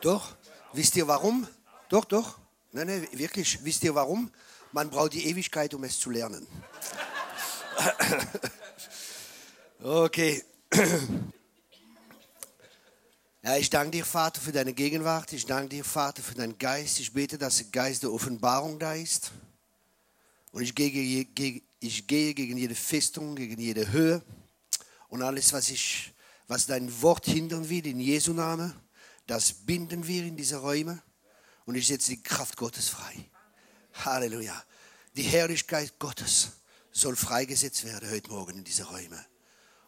Doch. Wisst ihr warum? Doch, doch. Nein, nein, wirklich. Wisst ihr warum? Man braucht die Ewigkeit, um es zu lernen. okay. Ja, ich danke dir, Vater, für deine Gegenwart. Ich danke dir, Vater, für deinen Geist. Ich bete, dass der Geist der Offenbarung da ist. Und ich gehe, ich gehe gegen jede Festung, gegen jede Höhe und alles, was, ich, was dein Wort hindern will, in Jesu Namen, das binden wir in diese Räume. Und ich setze die Kraft Gottes frei. Halleluja. Die Herrlichkeit Gottes soll freigesetzt werden heute Morgen in diese Räume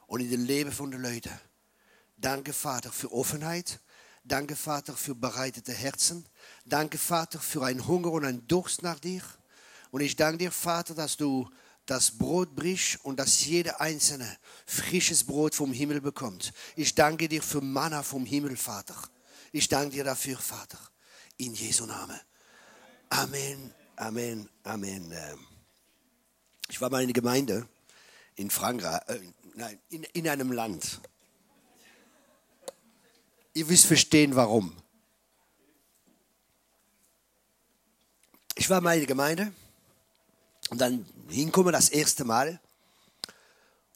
und in den Leben von den Leuten. Danke, Vater, für Offenheit. Danke, Vater, für bereitete Herzen. Danke, Vater, für einen Hunger und einen Durst nach dir. Und ich danke dir, Vater, dass du das Brot brichst und dass jeder Einzelne frisches Brot vom Himmel bekommt. Ich danke dir für Manna vom Himmel, Vater. Ich danke dir dafür, Vater. In Jesu Namen. Amen, Amen, Amen. Ähm, ich war mal in einer Gemeinde in Frankreich, äh, nein, in, in einem Land. Ihr wisst verstehen, warum. Ich war mal in der Gemeinde und dann hinkomme das erste Mal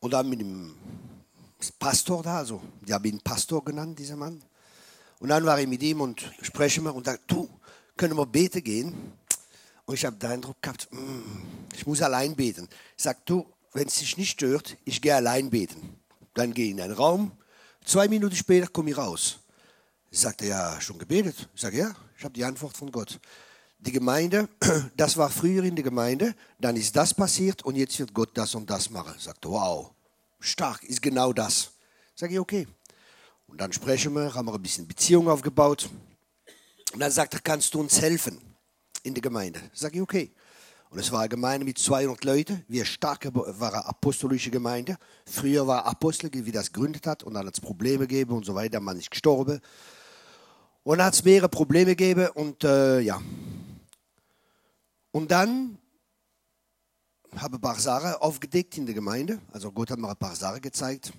und dann mit dem Pastor da, also die haben ihn Pastor genannt, dieser Mann. Und dann war ich mit ihm und spreche mir und sagte, du, können wir beten gehen? Und ich habe den Eindruck gehabt, mm, ich muss allein beten. Ich sage, du, wenn es dich nicht stört, ich gehe allein beten. Dann gehe ich in einen Raum, zwei Minuten später komme ich raus. Ich sagte, ja, schon gebetet? Ich sage, ja, ich habe die Antwort von Gott. Die Gemeinde, das war früher in der Gemeinde, dann ist das passiert und jetzt wird Gott das und das machen. Ich sagte, wow, stark, ist genau das. Ich sage, okay. Und dann sprechen wir, haben wir ein bisschen Beziehung aufgebaut. Und dann sagt er, kannst du uns helfen in der Gemeinde? Ich sage, okay. Und es war eine Gemeinde mit 200 Leuten. Wir starke war eine apostolische Gemeinde. Früher war Apostel, wie das gegründet hat. Und dann hat es Probleme gegeben und so weiter. Mann ist gestorben. Und dann hat es mehrere Probleme gegeben. Und äh, ja. Und dann habe ich ein paar Sachen aufgedeckt in der Gemeinde. Also Gott hat mir ein paar Sachen gezeigt.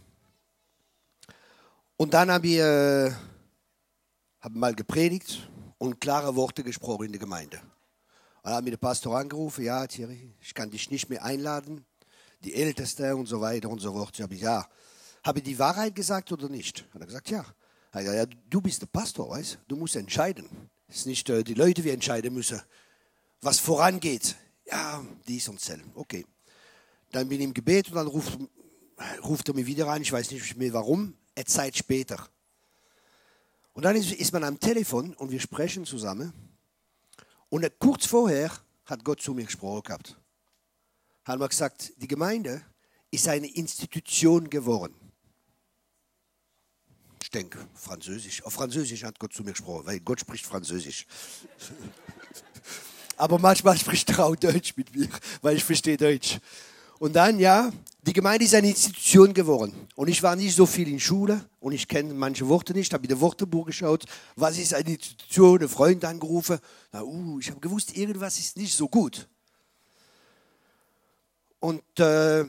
Und dann habe ich äh, hab mal gepredigt und klare Worte gesprochen in der Gemeinde. Und dann hat mir der Pastor angerufen, ja Thierry, ich kann dich nicht mehr einladen, die Älteste und so weiter und so fort. Ich habe ja, habe ich die Wahrheit gesagt oder nicht? Hat er gesagt, ja. Er ja, du bist der Pastor, weißt du, musst entscheiden. Es ist nicht äh, die Leute, die entscheiden müssen, was vorangeht. Ja, dies und selben. Okay. Dann bin ich im Gebet und dann ruft, ruft er mich wieder an, ich weiß nicht mehr warum eine Zeit später. Und dann ist man am Telefon und wir sprechen zusammen. Und kurz vorher hat Gott zu mir gesprochen gehabt. Hat mir gesagt, die Gemeinde ist eine Institution geworden. Ich denke, Französisch. Auf Französisch hat Gott zu mir gesprochen, weil Gott spricht Französisch. Aber manchmal spricht er auch Deutsch mit mir, weil ich verstehe Deutsch. Und dann, ja, die Gemeinde ist eine Institution geworden. Und ich war nicht so viel in Schule und ich kenne manche Worte nicht, habe in der Wortebuch geschaut, was ist eine Institution, einen Freund angerufen. Na, uh, ich habe gewusst, irgendwas ist nicht so gut. Und äh,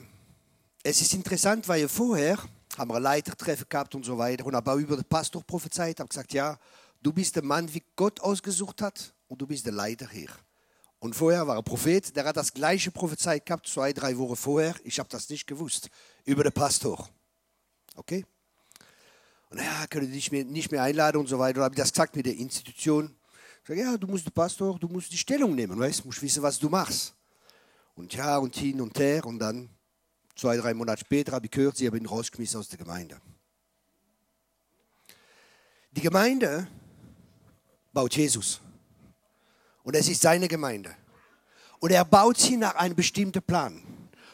es ist interessant, weil vorher haben wir Leitertreffen gehabt und so weiter und habe auch über den Pastor prophezeit, habe gesagt, ja, du bist der Mann, wie Gott ausgesucht hat und du bist der Leiter hier. Und vorher war er Prophet, der hat das gleiche prophezeit gehabt, zwei, drei Wochen vorher. Ich habe das nicht gewusst. Über den Pastor. Okay? Und ja, können die dich nicht mehr einladen und so weiter. Und habe ich das gesagt mit der Institution. Ich sage, ja, du musst der Pastor, du musst die Stellung nehmen, weißt, du musst wissen, was du machst. Und ja, und hin und her. Und dann, zwei, drei Monate später, habe ich gehört, sie haben ihn rausgeschmissen aus der Gemeinde. Die Gemeinde baut Jesus. Und es ist seine Gemeinde. Und er baut sie nach einem bestimmten Plan.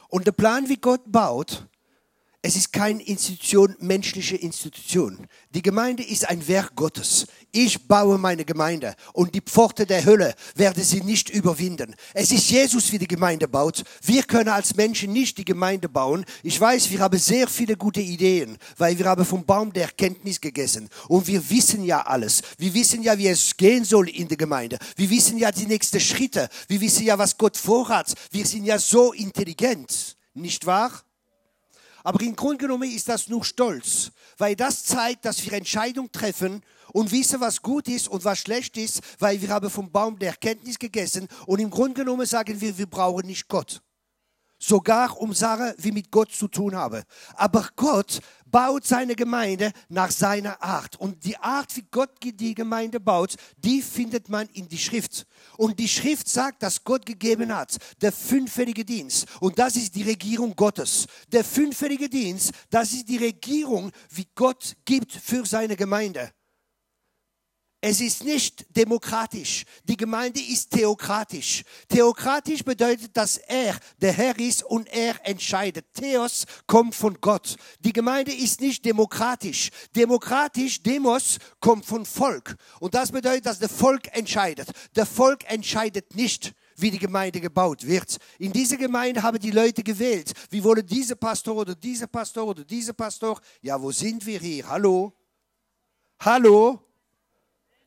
Und der Plan, wie Gott baut, es ist keine Institution, menschliche Institution. Die Gemeinde ist ein Werk Gottes. Ich baue meine Gemeinde und die Pforte der Hölle werde sie nicht überwinden. Es ist Jesus, wie die Gemeinde baut. Wir können als Menschen nicht die Gemeinde bauen. Ich weiß, wir haben sehr viele gute Ideen, weil wir haben vom Baum der Erkenntnis gegessen. Und wir wissen ja alles. Wir wissen ja, wie es gehen soll in der Gemeinde. Wir wissen ja die nächsten Schritte. Wir wissen ja, was Gott vorhat. Wir sind ja so intelligent. Nicht wahr? Aber im Grunde genommen ist das nur Stolz, weil das zeigt, dass wir Entscheidungen treffen und wissen, was gut ist und was schlecht ist, weil wir haben vom Baum der Erkenntnis gegessen und im Grunde genommen sagen wir, wir brauchen nicht Gott. Sogar um Sachen, wie mit Gott zu tun haben. Aber Gott baut seine Gemeinde nach seiner Art. Und die Art, wie Gott die Gemeinde baut, die findet man in die Schrift. Und die Schrift sagt, dass Gott gegeben hat, der fünffällige Dienst. Und das ist die Regierung Gottes. Der fünffällige Dienst, das ist die Regierung, wie Gott gibt für seine Gemeinde. Es ist nicht demokratisch. Die Gemeinde ist theokratisch. Theokratisch bedeutet, dass er der Herr ist und er entscheidet. Theos kommt von Gott. Die Gemeinde ist nicht demokratisch. Demokratisch, Demos, kommt von Volk. Und das bedeutet, dass der Volk entscheidet. Der Volk entscheidet nicht wie die Gemeinde gebaut wird. In dieser Gemeinde haben die Leute gewählt. Wir wollen diese Pastor oder diese Pastor oder diese Pastor. Ja, wo sind wir hier? Hallo? Hallo?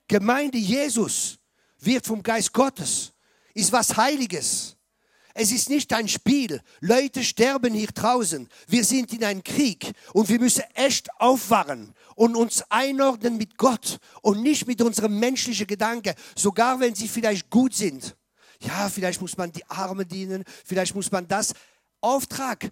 Gemeinde Jesus wird vom Geist Gottes, ist was Heiliges. Es ist nicht ein Spiel. Leute sterben hier draußen. Wir sind in einem Krieg und wir müssen echt aufwachen und uns einordnen mit Gott und nicht mit unserem menschlichen Gedanken, sogar wenn sie vielleicht gut sind. Ja, vielleicht muss man die Arme dienen, vielleicht muss man das. Auftrag,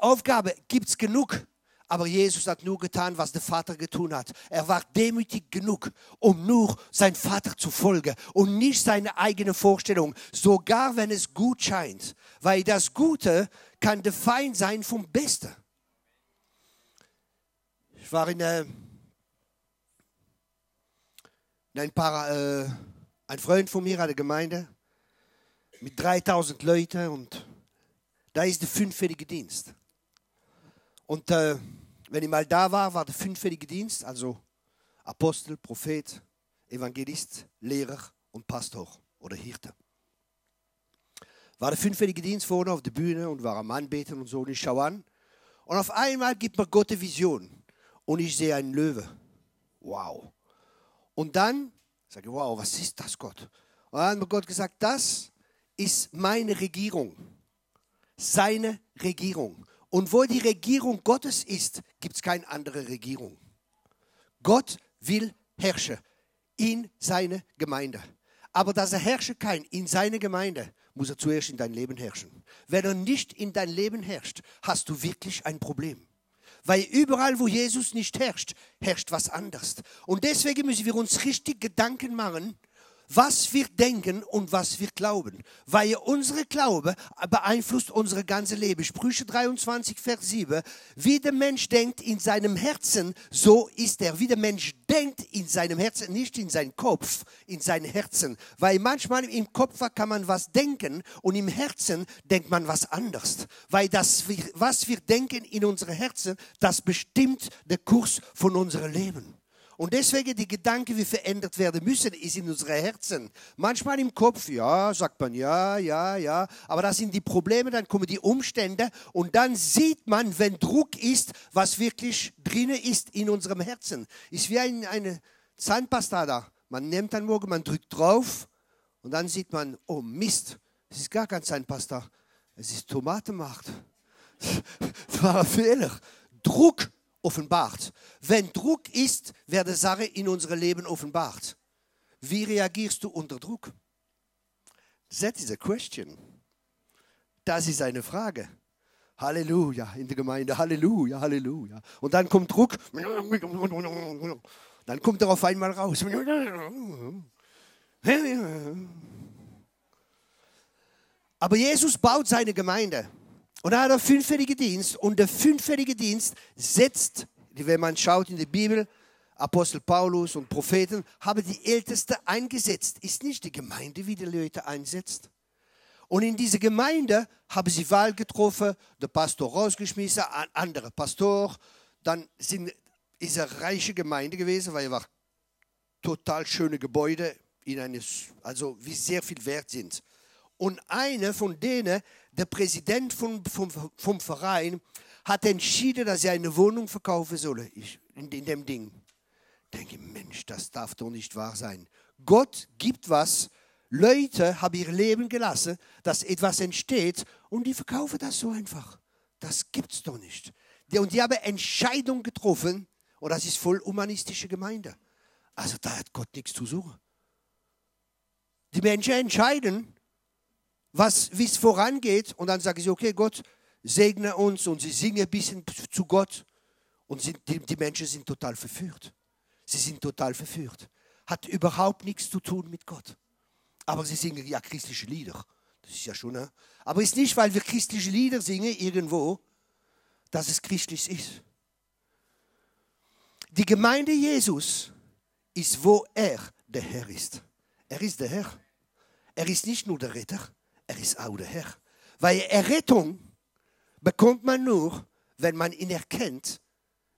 Aufgabe gibt's genug. Aber Jesus hat nur getan, was der Vater getan hat. Er war demütig genug, um nur sein Vater zu folgen und nicht seine eigene Vorstellung, sogar wenn es gut scheint. Weil das Gute kann der Feind sein vom Besten. Ich war in, äh, in ein paar, äh, ein Freund von mir hat eine Gemeinde mit 3000 Leuten und da ist der fünffällige Dienst. Und äh, wenn ich mal da war, war der fünffällige Dienst, also Apostel, Prophet, Evangelist, Lehrer und Pastor oder Hirte. War der fünffällige Dienst vorne auf der Bühne und war am Anbeten und so und ich schaue an. Und auf einmal gibt mir Gott eine Vision und ich sehe einen Löwe. Wow. Und dann sage ich, wow, was ist das, Gott? Und dann hat mir Gott gesagt, das ist meine Regierung. Seine Regierung. Und wo die Regierung Gottes ist, gibt es keine andere Regierung. Gott will herrschen in seine Gemeinde. Aber dass er herrschen kann in seine Gemeinde, muss er zuerst in dein Leben herrschen. Wenn er nicht in dein Leben herrscht, hast du wirklich ein Problem. Weil überall, wo Jesus nicht herrscht, herrscht was anderes. Und deswegen müssen wir uns richtig Gedanken machen, was wir denken und was wir glauben. Weil unsere Glaube beeinflusst unsere ganze Leben. Sprüche 23, Vers 7. Wie der Mensch denkt in seinem Herzen, so ist er. Wie der Mensch denkt in seinem Herzen, nicht in seinem Kopf, in seinem Herzen. Weil manchmal im Kopf kann man was denken und im Herzen denkt man was anderes. Weil das, was wir denken in unserem Herzen, das bestimmt den Kurs von unserem Leben. Und deswegen die Gedanken, wie verändert werden müssen, ist in unseren Herzen. Manchmal im Kopf, ja, sagt man ja, ja, ja. Aber das sind die Probleme, dann kommen die Umstände und dann sieht man, wenn Druck ist, was wirklich drinnen ist in unserem Herzen. Ist wie ein, eine Zahnpasta da. Man nimmt dann morgen, man drückt drauf und dann sieht man, oh Mist, es ist gar kein Zahnpasta. Es ist Tomatenmarkt. Das war ein Fehler. Druck offenbart. Wenn Druck ist, werde Sache in unserem Leben offenbart. Wie reagierst du unter Druck? That is a question. Das ist eine Frage. Halleluja in der Gemeinde, Halleluja, Halleluja. Und dann kommt Druck, dann kommt er auf einmal raus. Aber Jesus baut seine Gemeinde. Und er hat einen fünffälligen Dienst. Und der fünffällige Dienst setzt, wenn man schaut in die Bibel, Apostel Paulus und Propheten haben die Älteste eingesetzt. Ist nicht die Gemeinde, wie die Leute einsetzt. Und in dieser Gemeinde haben sie Wahl getroffen, der Pastor rausgeschmissen, ein anderer Pastor. Dann sind, ist eine reiche Gemeinde gewesen, weil er war total schöne Gebäude, in eines, also wie sehr viel wert sind. Und eine von denen, der Präsident vom, vom, vom Verein, hat entschieden, dass er eine Wohnung verkaufen soll in, in dem Ding. Ich denke, Mensch, das darf doch nicht wahr sein. Gott gibt was. Leute haben ihr Leben gelassen, dass etwas entsteht und die verkaufen das so einfach. Das gibt's doch nicht. Und die haben Entscheidungen getroffen und das ist voll humanistische Gemeinde. Also da hat Gott nichts zu suchen. Die Menschen entscheiden, was, wie es vorangeht. Und dann sagen sie, okay, Gott, segne uns. Und sie singen ein bisschen zu Gott. Und sind, die, die Menschen sind total verführt. Sie sind total verführt. Hat überhaupt nichts zu tun mit Gott. Aber sie singen ja christliche Lieder. Das ist ja schon. Ne? Aber es ist nicht, weil wir christliche Lieder singen irgendwo, dass es christlich ist. Die Gemeinde Jesus ist, wo er der Herr ist. Er ist der Herr. Er ist nicht nur der Retter, er ist auch der Herr. Weil Errettung bekommt man nur, wenn man ihn erkennt,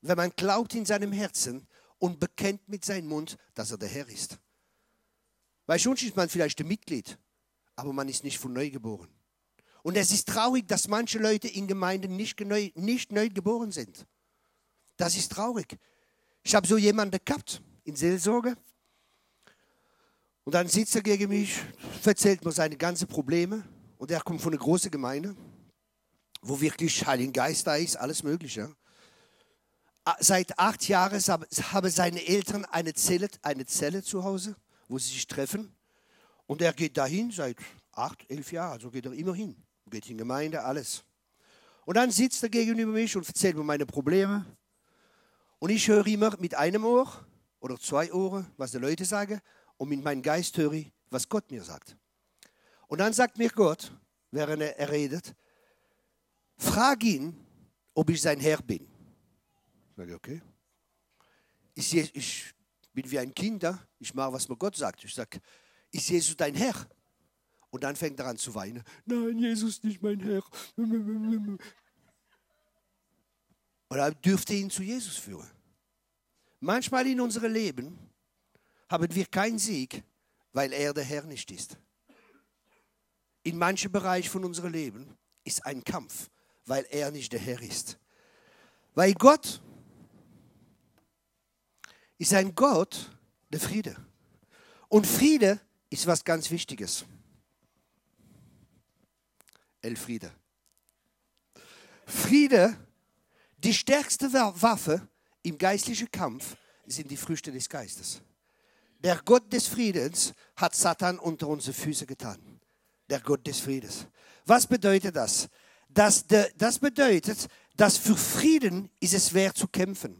wenn man glaubt in seinem Herzen und bekennt mit seinem Mund, dass er der Herr ist. Weil schon ist man vielleicht ein Mitglied, aber man ist nicht von neu geboren. Und es ist traurig, dass manche Leute in Gemeinden nicht neu, nicht neu geboren sind. Das ist traurig. Ich habe so jemanden gehabt in Seelsorge. Und dann sitzt er gegen mich, erzählt mir seine ganzen Probleme. Und er kommt von einer großen Gemeinde, wo wirklich Heiligen Geist da ist, alles Mögliche. Seit acht Jahren haben seine Eltern eine Zelle, eine Zelle zu Hause, wo sie sich treffen. Und er geht dahin seit acht, elf Jahren, also geht er immer hin. Geht in Gemeinde, alles. Und dann sitzt er gegenüber mich und erzählt mir meine Probleme. Und ich höre immer mit einem Ohr oder zwei Ohren, was die Leute sagen, und mit meinem Geist höre ich, was Gott mir sagt. Und dann sagt mir Gott, während er redet, frag ihn, ob ich sein Herr bin. Ich sage, okay. Ich, ich bin wie ein Kind, ich mache, was mir Gott sagt. Ich sage, ist Jesus dein Herr? Und dann fängt er an zu weinen. Nein, Jesus nicht mein Herr. Und er dürfte ihn zu Jesus führen. Manchmal in unserem Leben haben wir keinen Sieg, weil er der Herr nicht ist. In manchen Bereichen von unserem Leben ist ein Kampf, weil er nicht der Herr ist. Weil Gott ist ein Gott der Friede. Und Friede ist was ganz Wichtiges. Elfriede. Friede, die stärkste Waffe im geistlichen Kampf sind die Früchte des Geistes. Der Gott des Friedens hat Satan unter unsere Füße getan. Der Gott des Friedens. Was bedeutet das? Das, das bedeutet, dass für Frieden ist es wert zu kämpfen.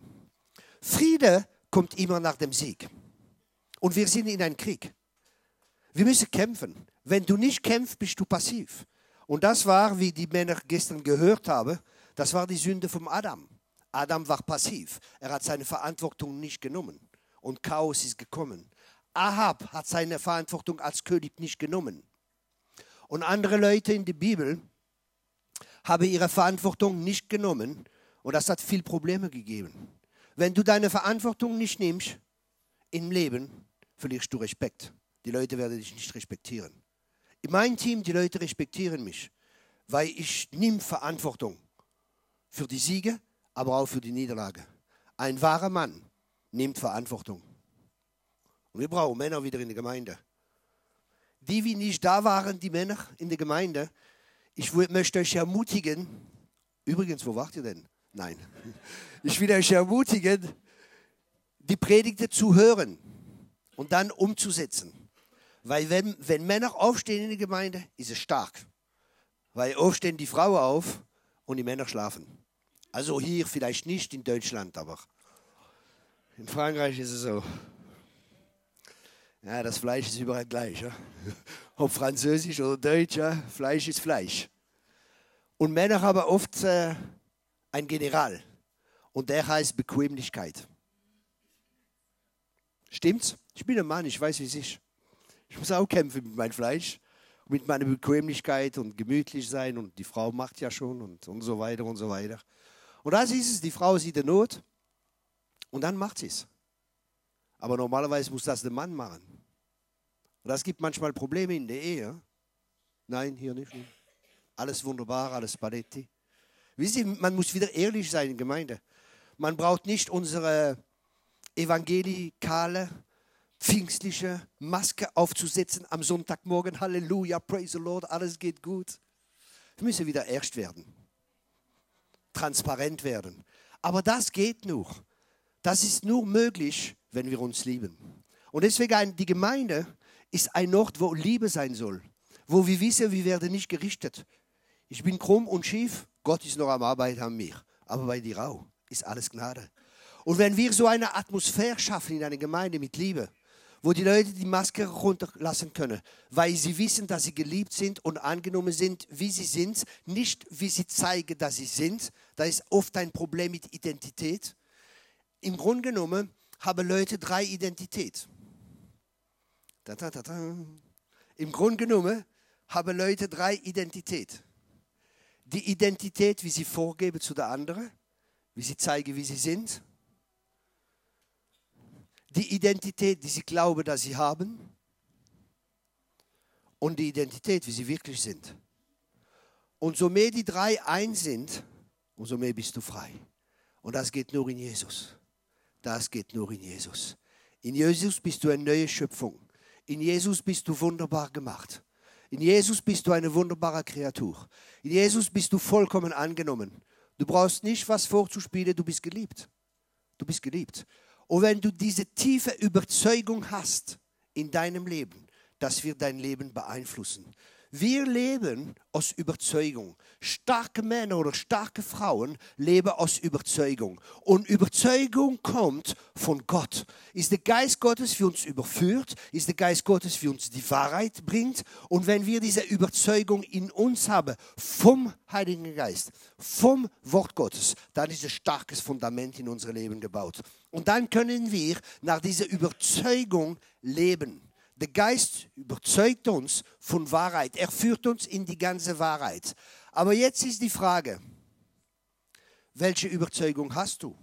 Friede kommt immer nach dem Sieg. Und wir sind in einem Krieg. Wir müssen kämpfen. Wenn du nicht kämpfst, bist du passiv. Und das war, wie die Männer gestern gehört haben, das war die Sünde vom Adam. Adam war passiv. Er hat seine Verantwortung nicht genommen. Und Chaos ist gekommen. Ahab hat seine Verantwortung als König nicht genommen. Und andere Leute in der Bibel haben ihre Verantwortung nicht genommen. Und das hat viel Probleme gegeben. Wenn du deine Verantwortung nicht nimmst im Leben, verlierst du Respekt. Die Leute werden dich nicht respektieren. In meinem Team, die Leute respektieren mich, weil ich nehme Verantwortung für die Siege, aber auch für die Niederlage. Ein wahrer Mann nimmt Verantwortung. Und wir brauchen Männer wieder in der Gemeinde. Die, die nicht da waren, die Männer in der Gemeinde, ich möchte euch ermutigen, übrigens, wo wart ihr denn? Nein. Ich will euch ermutigen, die Predigte zu hören und dann umzusetzen. Weil wenn, wenn Männer aufstehen in der Gemeinde, ist es stark. Weil oft stehen die Frauen auf und die Männer schlafen. Also hier vielleicht nicht in Deutschland, aber in Frankreich ist es so. Ja, das Fleisch ist überall gleich. Ja? Ob Französisch oder Deutsch, ja? Fleisch ist Fleisch. Und Männer haben oft äh, einen General und der heißt Bequemlichkeit. Stimmt's? Ich bin ein Mann, ich weiß, wie es ist. Ich muss auch kämpfen mit meinem Fleisch, mit meiner Bequemlichkeit und gemütlich sein und die Frau macht ja schon und, und so weiter und so weiter. Und das ist es, die Frau sieht die Not und dann macht sie es. Aber normalerweise muss das der Mann machen. Und das gibt manchmal Probleme in der Ehe. Nein, hier nicht. Alles wunderbar, alles Paletti. Wisst ihr, man muss wieder ehrlich sein in der Gemeinde. Man braucht nicht unsere evangelikale pfingstliche Maske aufzusetzen am Sonntagmorgen. Halleluja, praise the Lord, alles geht gut. Wir müssen wieder erst werden. Transparent werden. Aber das geht nur. Das ist nur möglich, wenn wir uns lieben. Und deswegen die Gemeinde ist ein Ort, wo Liebe sein soll, wo wir wissen, wir werden nicht gerichtet. Ich bin krumm und schief, Gott ist noch am Arbeiten an mir. Aber bei dir auch ist alles Gnade. Und wenn wir so eine Atmosphäre schaffen in einer Gemeinde mit Liebe, wo die Leute die Maske runterlassen können, weil sie wissen, dass sie geliebt sind und angenommen sind, wie sie sind, nicht wie sie zeigen, dass sie sind. Da ist oft ein Problem mit Identität. Im Grunde genommen haben Leute drei Identitäten. Im Grunde genommen haben Leute drei Identitäten. Die Identität, wie sie vorgeben zu der anderen, wie sie zeigen, wie sie sind die Identität, die sie glauben, dass sie haben und die Identität, wie sie wirklich sind. Und so mehr die drei eins sind, umso mehr bist du frei. Und das geht nur in Jesus. Das geht nur in Jesus. In Jesus bist du eine neue Schöpfung. In Jesus bist du wunderbar gemacht. In Jesus bist du eine wunderbare Kreatur. In Jesus bist du vollkommen angenommen. Du brauchst nicht was vorzuspielen, du bist geliebt. Du bist geliebt. Und wenn du diese tiefe Überzeugung hast in deinem Leben, das wird dein Leben beeinflussen. Wir leben aus Überzeugung. Starke Männer oder starke Frauen leben aus Überzeugung. Und Überzeugung kommt von Gott. Ist der Geist Gottes für uns überführt? Ist der Geist Gottes für uns die Wahrheit bringt? Und wenn wir diese Überzeugung in uns haben vom Heiligen Geist, vom Wort Gottes, dann ist ein starkes Fundament in unser Leben gebaut. Und dann können wir nach dieser Überzeugung leben. Der Geist überzeugt uns von Wahrheit. Er führt uns in die ganze Wahrheit. Aber jetzt ist die Frage, welche Überzeugung hast du?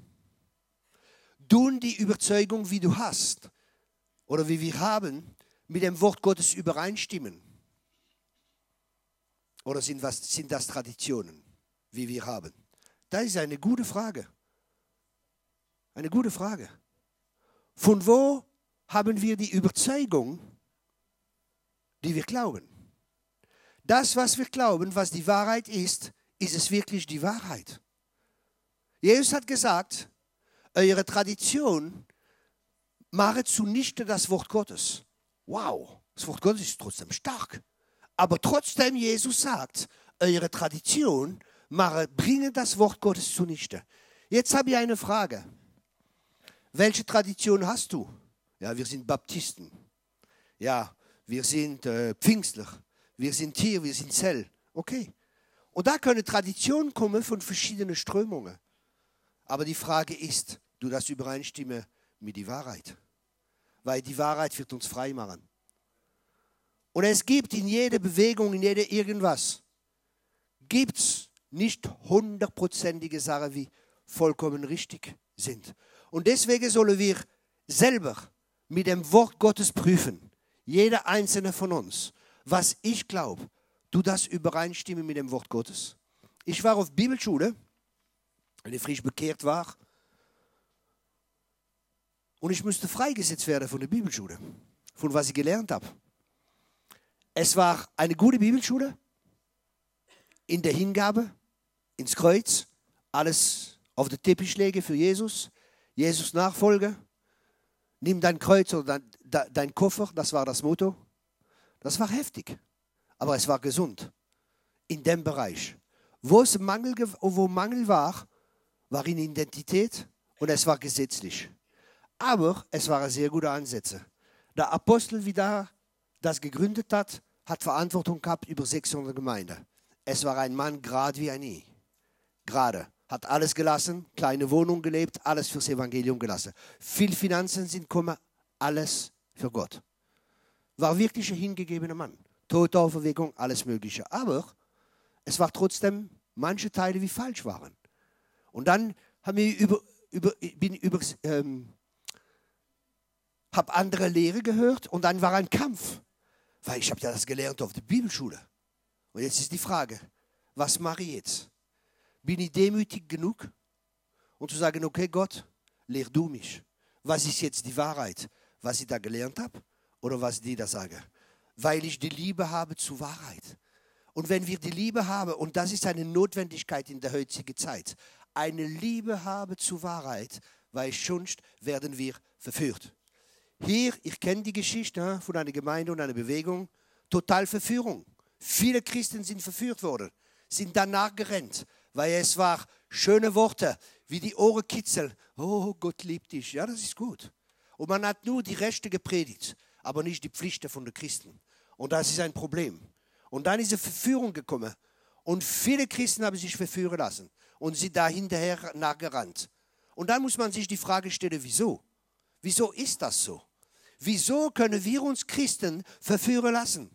Tun die Überzeugung, wie du hast, oder wie wir haben, mit dem Wort Gottes übereinstimmen? Oder sind, was, sind das Traditionen, wie wir haben? Das ist eine gute Frage. Eine gute Frage. Von wo haben wir die Überzeugung, die wir glauben. Das, was wir glauben, was die Wahrheit ist, ist es wirklich die Wahrheit. Jesus hat gesagt, eure Tradition mache zunichte das Wort Gottes. Wow, das Wort Gottes ist trotzdem stark. Aber trotzdem, Jesus sagt, eure Tradition mache, bringe das Wort Gottes zunichte. Jetzt habe ich eine Frage. Welche Tradition hast du? Ja, wir sind Baptisten. Ja, wir sind äh, Pfingstler. Wir sind hier, wir sind Zell. Okay. Und da können Traditionen kommen von verschiedenen Strömungen. Aber die Frage ist, du das übereinstimme mit der Wahrheit. Weil die Wahrheit wird uns frei machen. Und es gibt in jeder Bewegung, in jeder irgendwas, gibt es nicht hundertprozentige Sachen, die vollkommen richtig sind. Und deswegen sollen wir selber mit dem Wort Gottes prüfen. Jeder einzelne von uns. Was ich glaube, du das übereinstimmen mit dem Wort Gottes. Ich war auf Bibelschule, wenn ich frisch bekehrt war. Und ich musste freigesetzt werden von der Bibelschule, von was ich gelernt habe. Es war eine gute Bibelschule in der Hingabe, ins Kreuz, alles auf den Teppich lege für Jesus, Jesus Nachfolge, nimm dein Kreuz oder dein, dein Koffer, das war das Motto. Das war heftig, aber es war gesund in dem Bereich. Wo es Mangel, wo Mangel war, war in Identität und es war gesetzlich. Aber es waren sehr gute Ansätze. Der Apostel, wie da das gegründet hat, hat Verantwortung gehabt über 600 Gemeinden. Es war ein Mann gerade wie ein I. Gerade hat alles gelassen, kleine Wohnung gelebt, alles fürs Evangelium gelassen. Viel Finanzen sind gekommen, alles für Gott. War wirklich ein hingegebener Mann. Todauferweckung, alles Mögliche. Aber es war trotzdem manche Teile, die falsch waren. Und dann haben wir über, über, bin über, ähm, habe andere Lehre gehört und dann war ein Kampf. Weil ich habe ja das gelernt auf der Bibelschule. Und jetzt ist die Frage, was mache ich jetzt? Bin ich demütig genug, um zu sagen, okay Gott, lehr du mich. Was ist jetzt die Wahrheit? Was ich da gelernt habe oder was die da sagen? Weil ich die Liebe habe zur Wahrheit. Und wenn wir die Liebe haben, und das ist eine Notwendigkeit in der heutigen Zeit, eine Liebe habe zur Wahrheit, weil sonst werden wir verführt. Hier, ich kenne die Geschichte von einer Gemeinde und einer Bewegung, total Verführung. Viele Christen sind verführt worden, sind danach gerannt, weil es war schöne Worte, wie die Ohren kitzeln. Oh, Gott liebt dich. Ja, das ist gut. Und man hat nur die Rechte gepredigt, aber nicht die Pflichten von den Christen. Und das ist ein Problem. Und dann ist eine Verführung gekommen. Und viele Christen haben sich verführen lassen und sind da hinterher nachgerannt. Und dann muss man sich die Frage stellen, wieso? Wieso ist das so? Wieso können wir uns Christen verführen lassen?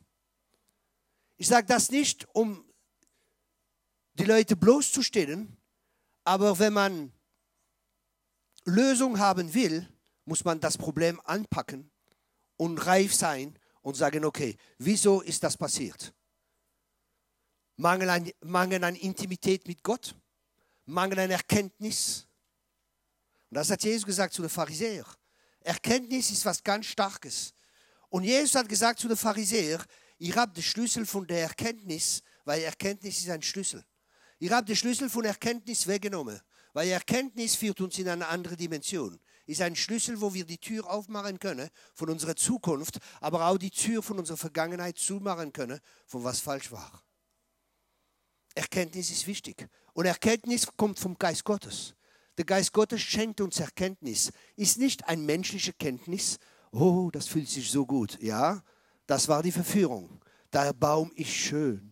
Ich sage das nicht, um die Leute bloßzustellen, aber wenn man Lösung haben will, muss man das Problem anpacken und reif sein und sagen, okay, wieso ist das passiert? Mangel an, Mangel an Intimität mit Gott, Mangel an Erkenntnis. Und das hat Jesus gesagt zu den Pharisäern. Erkenntnis ist was ganz Starkes. Und Jesus hat gesagt zu den Pharisäern, ihr habt den Schlüssel von der Erkenntnis, weil Erkenntnis ist ein Schlüssel. Ihr habt den Schlüssel von Erkenntnis weggenommen, weil Erkenntnis führt uns in eine andere Dimension. Ist ein Schlüssel, wo wir die Tür aufmachen können von unserer Zukunft, aber auch die Tür von unserer Vergangenheit zumachen können, von was falsch war. Erkenntnis ist wichtig. Und Erkenntnis kommt vom Geist Gottes. Der Geist Gottes schenkt uns Erkenntnis. Ist nicht eine menschliche Kenntnis. Oh, das fühlt sich so gut. Ja, das war die Verführung. Der Baum ist schön.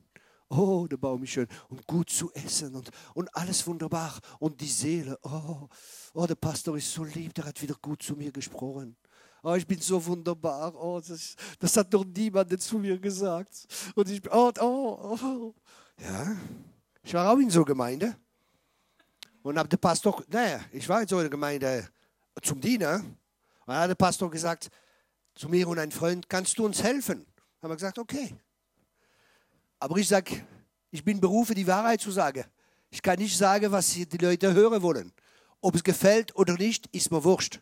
Oh, der Baum ist schön und gut zu essen und, und alles wunderbar. Und die Seele, oh, oh, der Pastor ist so lieb, der hat wieder gut zu mir gesprochen. Oh, ich bin so wunderbar. Oh, das, das hat noch niemand zu mir gesagt. Und ich, oh, oh, oh. Ja, ich war auch in so einer Gemeinde. Und habe der Pastor, naja, ich war in so einer Gemeinde zum Diener. Und hat der Pastor gesagt zu mir und ein Freund, kannst du uns helfen? Haben wir gesagt, okay. Aber ich sage, ich bin berufen, die Wahrheit zu sagen. Ich kann nicht sagen, was die Leute hören wollen. Ob es gefällt oder nicht, ist mir wurscht.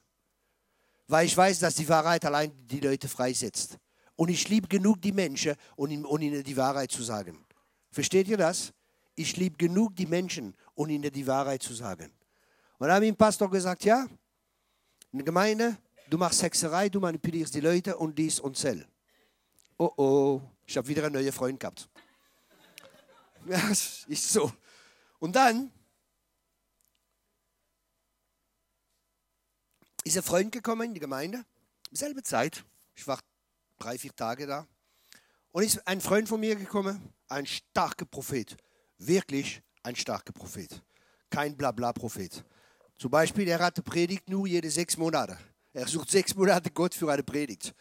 Weil ich weiß, dass die Wahrheit allein die Leute freisetzt. Und ich liebe genug die Menschen, um ihnen die Wahrheit zu sagen. Versteht ihr das? Ich liebe genug die Menschen, um ihnen die Wahrheit zu sagen. Und dann habe ich dem Pastor gesagt, ja, in der Gemeinde, du machst Hexerei, du manipulierst die Leute und dies und sel. Oh oh, ich habe wieder einen neuen Freund gehabt. Ja, ist so. Und dann ist ein Freund gekommen in die Gemeinde, selbe Zeit. Ich war drei, vier Tage da. Und ist ein Freund von mir gekommen, ein starker Prophet. Wirklich ein starker Prophet. Kein Blabla-Prophet. Zum Beispiel, er hat eine Predigt nur jede sechs Monate. Er sucht sechs Monate Gott für eine Predigt.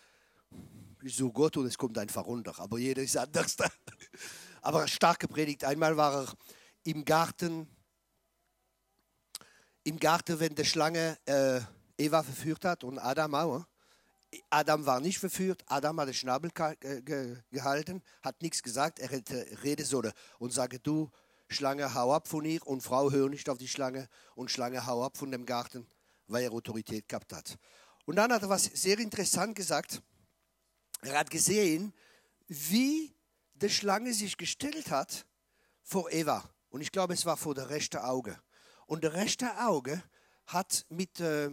Ich suche Gott und es kommt einfach runter. Aber jeder ist anders. Aber starke Predigt. Einmal war er im Garten, im Garten, wenn die Schlange äh, Eva verführt hat und Adam auch. Adam war nicht verführt, Adam hat den Schnabel gehalten, hat nichts gesagt, er hätte reden sollen und sage du, Schlange, hau ab von ihr und Frau, hör nicht auf die Schlange und Schlange, hau ab von dem Garten, weil er Autorität gehabt hat. Und dann hat er was sehr interessant gesagt. Er hat gesehen, wie die Schlange sich gestellt hat vor Eva. Und ich glaube, es war vor der rechten Auge. Und der rechte Auge hat mit äh,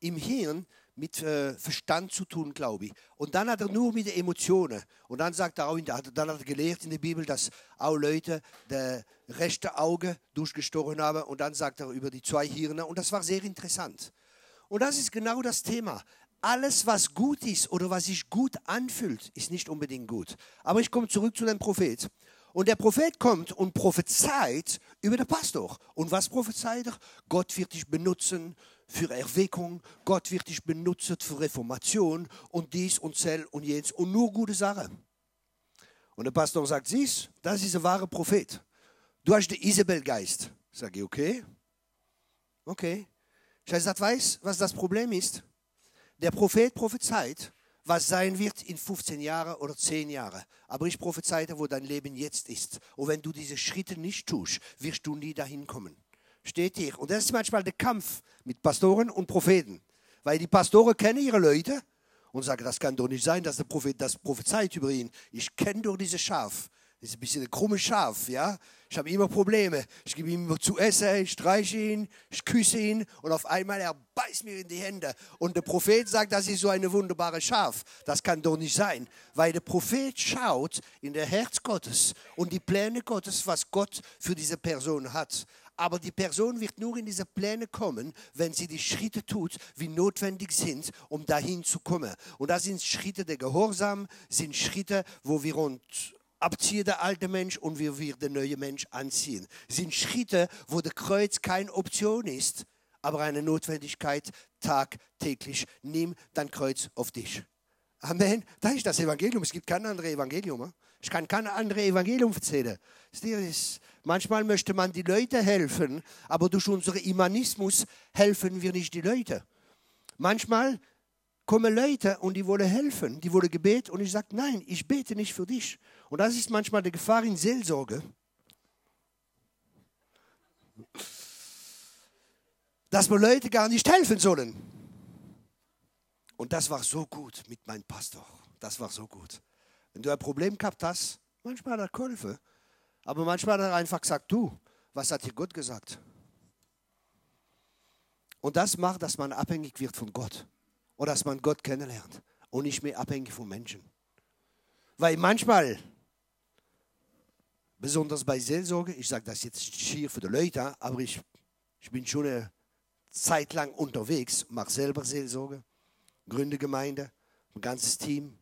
im Hirn mit äh, Verstand zu tun, glaube ich. Und dann hat er nur mit den Emotionen. Und dann sagt er auch, der, dann hat er gelehrt in der Bibel, dass auch Leute das rechte Auge durchgestochen haben. Und dann sagt er über die zwei Hirne. Und das war sehr interessant. Und das ist genau das Thema alles, was gut ist oder was sich gut anfühlt, ist nicht unbedingt gut. Aber ich komme zurück zu dem Prophet. Und der Prophet kommt und prophezeit über den Pastor. Und was prophezeit er? Gott wird dich benutzen für Erweckung, Gott wird dich benutzen für Reformation und dies und sel und jenes und nur gute Sachen. Und der Pastor sagt, siehst, das ist ein wahrer Prophet. Du hast den Isabel-Geist. Sag ich, okay. Okay. Ich weiß, was das Problem ist. Der Prophet prophezeit, was sein wird in 15 Jahren oder 10 Jahren. Aber ich prophezeite, wo dein Leben jetzt ist. Und wenn du diese Schritte nicht tust, wirst du nie dahin kommen. Steht hier. Und das ist manchmal der Kampf mit Pastoren und Propheten. Weil die Pastoren kennen ihre Leute und sagen, das kann doch nicht sein, dass der Prophet das prophezeit über ihn. Ich kenne doch diese Schaf. Das ist ein bisschen ein krummes Schaf, ja. Ich habe immer Probleme. Ich gebe ihm zu essen, ich streiche ihn, ich küsse ihn und auf einmal er beißt mir in die Hände. Und der Prophet sagt, das ist so eine wunderbare Schaf. Das kann doch nicht sein, weil der Prophet schaut in der Herz Gottes und die Pläne Gottes, was Gott für diese Person hat. Aber die Person wird nur in diese Pläne kommen, wenn sie die Schritte tut, wie notwendig sind, um dahin zu kommen. Und das sind Schritte der Gehorsam, sind Schritte, wo wir uns abziehen der alte Mensch und wir wir den neuen Mensch anziehen. Das sind Schritte, wo der Kreuz keine Option ist, aber eine Notwendigkeit tagtäglich. Nimm dein Kreuz auf dich. Amen. Das ist das Evangelium. Es gibt kein anderes Evangelium. Ich kann kein anderes Evangelium erzählen. Manchmal möchte man die Leute helfen, aber durch unseren Imanismus helfen wir nicht die Leute. Manchmal kommen Leute und die wollen helfen, die wollen Gebet und ich sage, nein, ich bete nicht für dich. Und das ist manchmal die Gefahr in Seelsorge, dass wir Leute gar nicht helfen sollen. Und das war so gut mit meinem Pastor. Das war so gut. Wenn du ein Problem gehabt hast, manchmal hat er geholfen, aber manchmal hat er einfach gesagt, du, was hat dir Gott gesagt? Und das macht, dass man abhängig wird von Gott oder dass man Gott kennenlernt und nicht mehr abhängig von Menschen. Weil manchmal besonders bei Seelsorge, ich sage das jetzt hier für die Leute, aber ich, ich bin schon eine Zeit lang unterwegs, mache selber Seelsorge, gründe Gemeinde, ein ganzes Team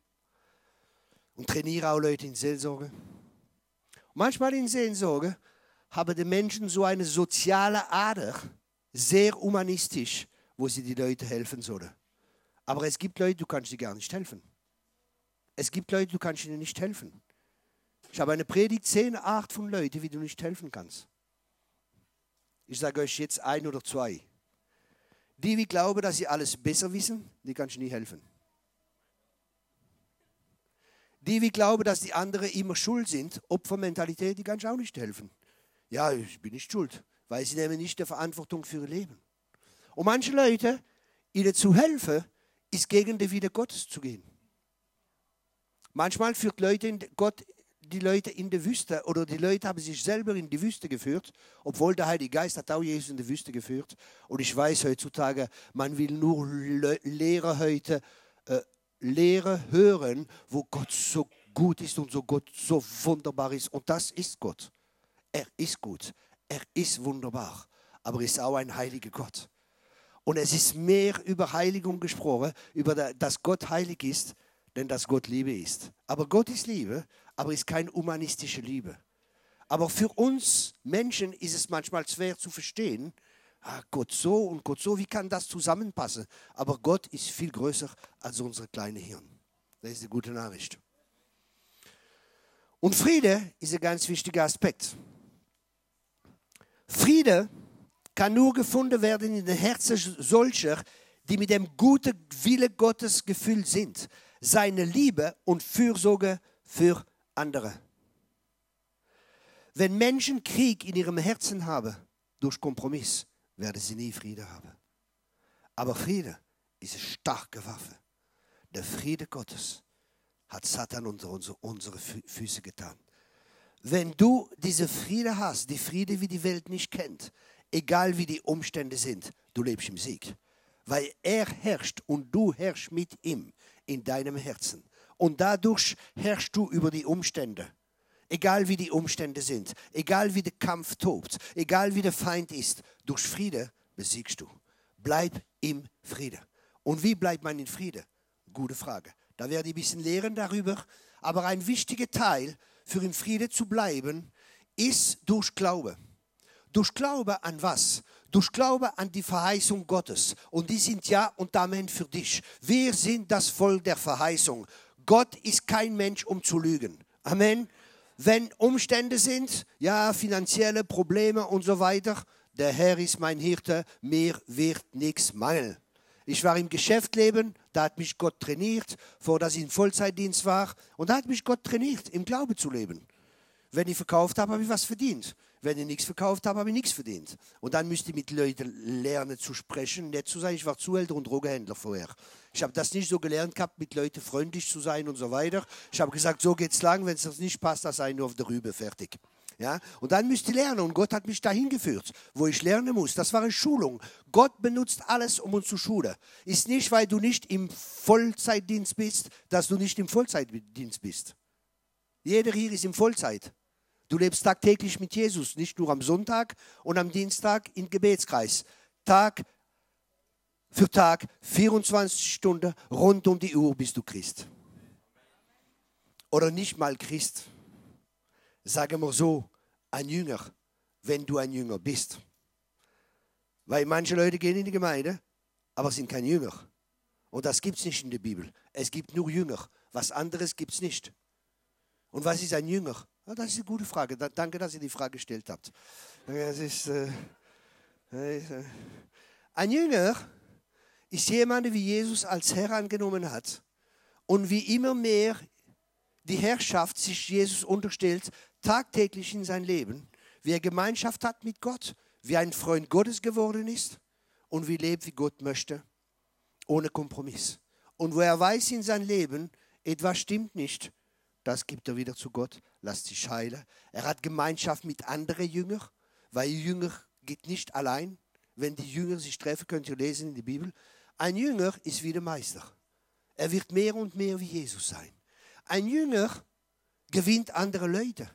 und trainiere auch Leute in Seelsorge. manchmal in Seelsorge haben die Menschen so eine soziale Ader, sehr humanistisch, wo sie die Leute helfen sollen. Aber es gibt Leute, du kannst sie gar nicht helfen. Es gibt Leute, du kannst ihnen nicht helfen. Ich habe eine Predigt, zehn Art von Leuten, wie du nicht helfen kannst. Ich sage euch jetzt ein oder zwei. Die, die glauben, dass sie alles besser wissen, die kannst du nie helfen. Die, die glauben, dass die anderen immer schuld sind, Opfermentalität, die kannst du auch nicht helfen. Ja, ich bin nicht schuld, weil sie nehmen nicht die Verantwortung für ihr Leben. Und manche Leute, ihnen zu helfen, ist gegen den Wille Gottes zu gehen. Manchmal führt Leute Gott die Leute in die Wüste oder die Leute haben sich selber in die Wüste geführt, obwohl der Heilige Geist hat auch Jesus in die Wüste geführt. Und ich weiß heutzutage, man will nur Lehre heute, äh, Lehre hören, wo Gott so gut ist und so Gott so wunderbar ist. Und das ist Gott. Er ist gut. Er ist wunderbar. Aber er ist auch ein heiliger Gott. Und es ist mehr über Heiligung gesprochen, über dass Gott heilig ist, denn dass Gott Liebe ist. Aber Gott ist Liebe aber ist keine humanistische Liebe. Aber für uns Menschen ist es manchmal schwer zu verstehen, ah, Gott so und Gott so, wie kann das zusammenpassen? Aber Gott ist viel größer als unsere kleine Hirn. Das ist eine gute Nachricht. Und Friede ist ein ganz wichtiger Aspekt. Friede kann nur gefunden werden in den Herzen solcher, die mit dem guten Wille Gottes gefüllt sind. Seine Liebe und Fürsorge für andere. Wenn Menschen Krieg in ihrem Herzen haben, durch Kompromiss, werden sie nie Friede haben. Aber Friede ist eine starke Waffe. Der Friede Gottes hat Satan unter unsere Füße getan. Wenn du diese Friede hast, die Friede, wie die Welt nicht kennt, egal wie die Umstände sind, du lebst im Sieg. Weil er herrscht und du herrschst mit ihm in deinem Herzen. Und dadurch herrschst du über die Umstände. Egal wie die Umstände sind, egal wie der Kampf tobt, egal wie der Feind ist, durch Friede besiegst du. Bleib im Friede. Und wie bleibt man in Friede? Gute Frage. Da werde ich ein bisschen lehren darüber. Aber ein wichtiger Teil für im Friede zu bleiben, ist durch Glaube. Durch Glaube an was? Durch Glaube an die Verheißung Gottes. Und die sind ja und Amen für dich. Wir sind das Volk der Verheißung. Gott ist kein Mensch, um zu lügen. Amen. Wenn Umstände sind, ja, finanzielle Probleme und so weiter, der Herr ist mein Hirte, mir wird nichts mangeln. Ich war im Geschäftsleben, da hat mich Gott trainiert, vor dass ich im Vollzeitdienst war, und da hat mich Gott trainiert, im Glaube zu leben. Wenn ich verkauft habe, habe ich was verdient. Wenn ich nichts verkauft habe, habe ich nichts verdient. Und dann müsste ich mit Leuten lernen zu sprechen, nicht zu sein. Ich war Zuhälter und Drogenhändler vorher. Ich habe das nicht so gelernt gehabt, mit Leuten freundlich zu sein und so weiter. Ich habe gesagt, so geht's lang, wenn es das nicht passt, das sei nur auf der Rübe, fertig. Ja? Und dann müsste ich lernen. Und Gott hat mich dahin geführt, wo ich lernen muss. Das war eine Schulung. Gott benutzt alles, um uns zu schulen. Ist nicht, weil du nicht im Vollzeitdienst bist, dass du nicht im Vollzeitdienst bist. Jeder hier ist im Vollzeit. Du lebst tagtäglich mit Jesus, nicht nur am Sonntag und am Dienstag im Gebetskreis. Tag für Tag, 24 Stunden, rund um die Uhr bist du Christ. Oder nicht mal Christ sagen wir so, ein Jünger, wenn du ein Jünger bist. Weil manche Leute gehen in die Gemeinde, aber sind kein Jünger. Und das gibt es nicht in der Bibel. Es gibt nur Jünger. Was anderes gibt es nicht. Und was ist ein Jünger? Ja, das ist eine gute Frage. danke, dass ihr die Frage gestellt habt. Das ist, äh, äh, ein Jünger ist jemand, wie Jesus als Herr angenommen hat und wie immer mehr die Herrschaft sich Jesus unterstellt, tagtäglich in sein Leben, wie er Gemeinschaft hat mit Gott, wie ein Freund Gottes geworden ist und wie lebt, wie Gott möchte, ohne Kompromiss. Und wo er weiß in sein Leben, etwas stimmt nicht, das gibt er wieder zu Gott, lasst sich heilen. Er hat Gemeinschaft mit anderen Jüngern, weil Jünger geht nicht allein. Wenn die Jünger sich treffen, könnt ihr lesen in der Bibel. Ein Jünger ist wie der Meister. Er wird mehr und mehr wie Jesus sein. Ein Jünger gewinnt andere Leute.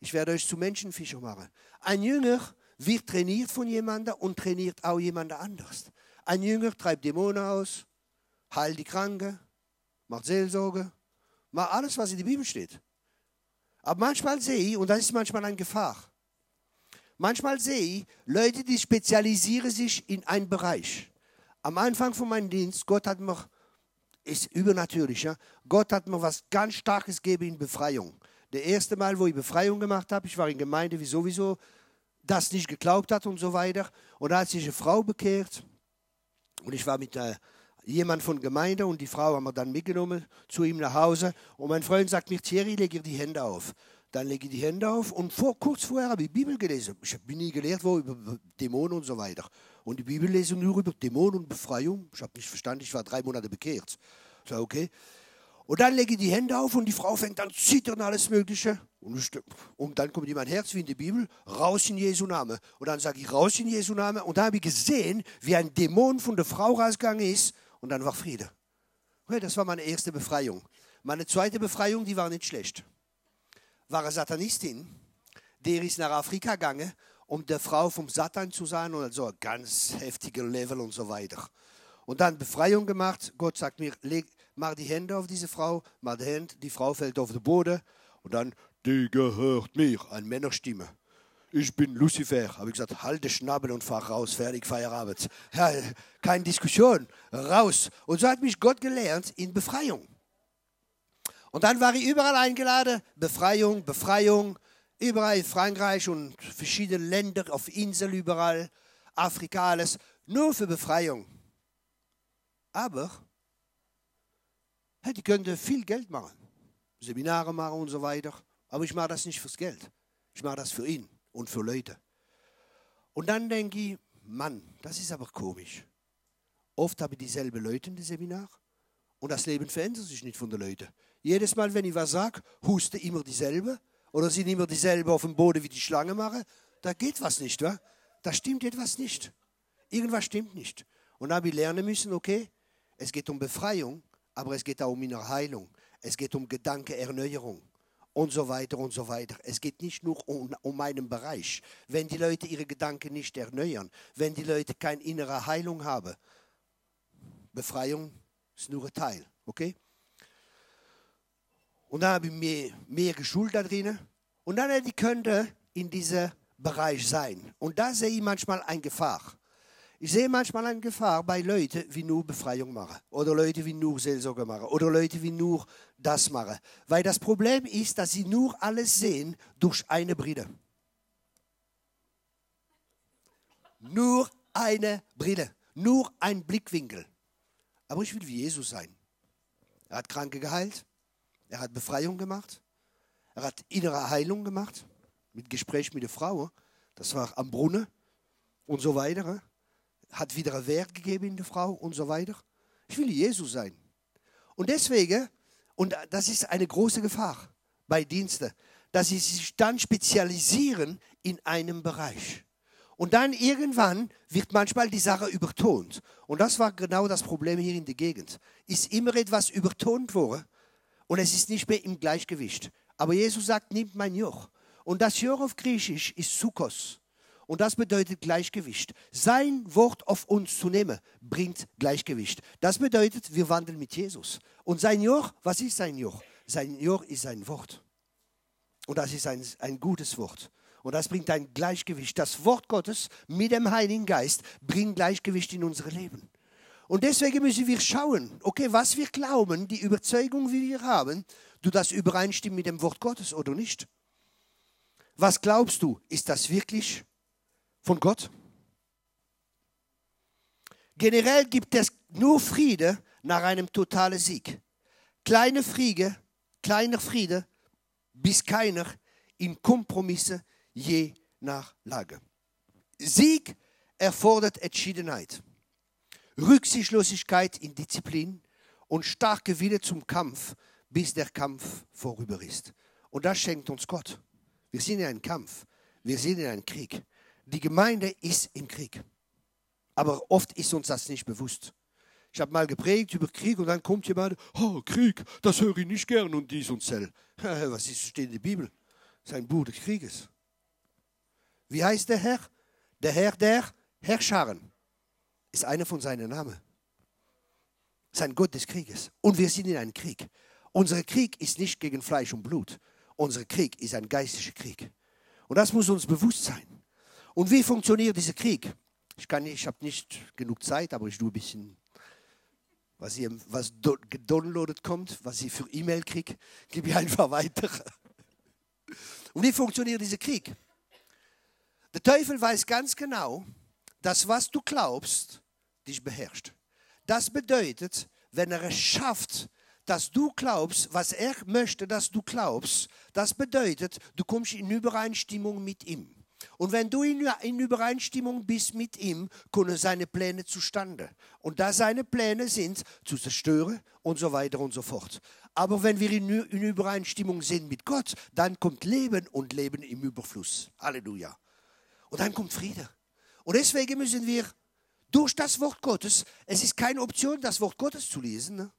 Ich werde euch zu Menschenfischer machen. Ein Jünger wird trainiert von jemandem und trainiert auch jemand anders. Ein Jünger treibt Dämonen aus, heilt die Kranken, macht Seelsorge, macht alles, was in der Bibel steht. Aber manchmal sehe ich, und das ist manchmal eine Gefahr, manchmal sehe ich Leute, die spezialisieren sich in einen Bereich. Am Anfang von meinem Dienst, Gott hat mir, ist übernatürlich, ja? Gott hat mir was ganz Starkes gegeben in Befreiung. Der erste Mal, wo ich Befreiung gemacht habe, ich war in Gemeinde, wie sowieso das nicht geglaubt hat und so weiter. Und da hat sich eine Frau bekehrt und ich war mit äh, jemand von Gemeinde und die Frau haben wir dann mitgenommen zu ihm nach Hause. Und mein Freund sagt mir, Thierry, lege die Hände auf. Dann lege ich die Hände auf und vor, kurz vorher habe ich die Bibel gelesen. Ich habe nie gelehrt, wo über Dämonen und so weiter. Und die Bibel lese nur über Dämonen und Befreiung. Ich habe nicht verstanden, ich war drei Monate bekehrt. Ich sage, okay. Und dann lege ich die Hände auf und die Frau fängt an zittern, alles Mögliche. Und, und dann kommt in mein Herz wie in die Bibel, raus in Jesu Name. Und dann sage ich, raus in Jesu Name. Und da habe ich gesehen, wie ein Dämon von der Frau rausgegangen ist. Und dann war Friede. Das war meine erste Befreiung. Meine zweite Befreiung, die war nicht schlecht. War eine Satanistin, der ist nach Afrika gegangen, um der Frau vom Satan zu sein und so ein ganz heftiger Level und so weiter. Und dann Befreiung gemacht. Gott sagt mir, leg, mach die Hände auf diese Frau, mach die Hände, die Frau fällt auf den Boden und dann, die gehört mir, eine Männerstimme. Ich bin Lucifer. Habe ich gesagt, halte Schnabel und fahr raus, fertig, Feierabend. Ja, keine Diskussion, raus. Und so hat mich Gott gelernt in Befreiung. Und dann war ich überall eingeladen, Befreiung, Befreiung, überall in Frankreich und verschiedene Länder, auf Inseln überall, Afrika, alles, nur für Befreiung. Aber die könnte viel Geld machen. Seminare machen und so weiter. Aber ich mache das nicht fürs Geld. Ich mache das für ihn und für Leute. Und dann denke ich, Mann, das ist aber komisch. Oft habe ich dieselben Leute in dem Seminar und das Leben verändert sich nicht von den Leuten. Jedes Mal, wenn ich was sage, huste immer dieselbe oder sind immer dieselben auf dem Boden, wie die Schlange machen. Da geht was nicht, wa? Da stimmt etwas nicht. Irgendwas stimmt nicht. Und da habe ich lernen müssen, okay, es geht um Befreiung, aber es geht auch um innere Heilung. Es geht um Gedankenerneuerung und so weiter und so weiter. Es geht nicht nur um, um meinen Bereich. Wenn die Leute ihre Gedanken nicht erneuern, wenn die Leute keine innere Heilung haben, Befreiung ist nur ein Teil, okay? Und dann habe ich mir mehr geschult da drinnen. Und dann ich könnte in diesem Bereich sein. Und da sehe ich manchmal eine Gefahr. Ich sehe manchmal eine Gefahr bei Leuten, die nur Befreiung machen. Oder Leute, die nur Seelsorge machen. Oder Leute, die nur das machen. Weil das Problem ist, dass sie nur alles sehen durch eine Brille. Nur eine Brille. Nur ein Blickwinkel. Aber ich will wie Jesus sein. Er hat Kranke geheilt. Er hat Befreiung gemacht. Er hat innere Heilung gemacht, mit Gespräch mit der Frau. Das war am Brunnen und so weiter. Hat wieder Wert gegeben in der Frau und so weiter. Ich will Jesus sein. Und deswegen, und das ist eine große Gefahr bei Diensten, dass sie sich dann spezialisieren in einem Bereich. Und dann irgendwann wird manchmal die Sache übertont. Und das war genau das Problem hier in der Gegend. Ist immer etwas übertont worden und es ist nicht mehr im Gleichgewicht. Aber Jesus sagt, nimmt mein Joch. Und das Joch auf Griechisch ist Sukos. Und das bedeutet Gleichgewicht. Sein Wort auf uns zu nehmen, bringt Gleichgewicht. Das bedeutet, wir wandeln mit Jesus. Und sein Joch, was ist sein Joch? Sein Joch ist sein Wort. Und das ist ein, ein gutes Wort. Und das bringt ein Gleichgewicht. Das Wort Gottes mit dem Heiligen Geist bringt Gleichgewicht in unser Leben. Und deswegen müssen wir schauen, okay, was wir glauben, die Überzeugung, wie wir haben, du das übereinstimmt mit dem Wort Gottes oder nicht. Was glaubst du, ist das wirklich von Gott? Generell gibt es nur Friede nach einem totalen Sieg. Kleine Friede, kleiner Friede bis keiner in Kompromisse je nach Lage. Sieg erfordert Entschiedenheit, Rücksichtslosigkeit in Disziplin und starke Wille zum Kampf, bis der Kampf vorüber ist. Und das schenkt uns Gott. Wir sind in einem Kampf, wir sind in einem Krieg. Die Gemeinde ist im Krieg. Aber oft ist uns das nicht bewusst. Ich habe mal geprägt über Krieg und dann kommt jemand, oh, Krieg, das höre ich nicht gern und dies und das. Was ist, steht in der Bibel? Das ist ein Buch des Krieges. Wie heißt der Herr? Der Herr der Herrscharen ist einer von seinen Namen. Sein Gott des Krieges. Und wir sind in einem Krieg. Unser Krieg ist nicht gegen Fleisch und Blut. Unser Krieg ist ein geistlicher Krieg. Und das muss uns bewusst sein. Und wie funktioniert dieser Krieg? Ich, ich habe nicht genug Zeit, aber ich tue ein bisschen, was, ihr, was gedownloadet kommt, was ich für E-Mail kriege, gebe ich einfach weiter. Und wie funktioniert dieser Krieg? Der Teufel weiß ganz genau, dass was du glaubst, dich beherrscht. Das bedeutet, wenn er es schafft, dass du glaubst, was er möchte, dass du glaubst, das bedeutet, du kommst in Übereinstimmung mit ihm. Und wenn du in, in Übereinstimmung bist mit ihm, kommen seine Pläne zustande. Und da seine Pläne sind, zu zerstören und so weiter und so fort. Aber wenn wir in, in Übereinstimmung sind mit Gott, dann kommt Leben und Leben im Überfluss. Halleluja. Und dann kommt Friede. Und deswegen müssen wir durch das Wort Gottes, es ist keine Option, das Wort Gottes zu lesen. Ne?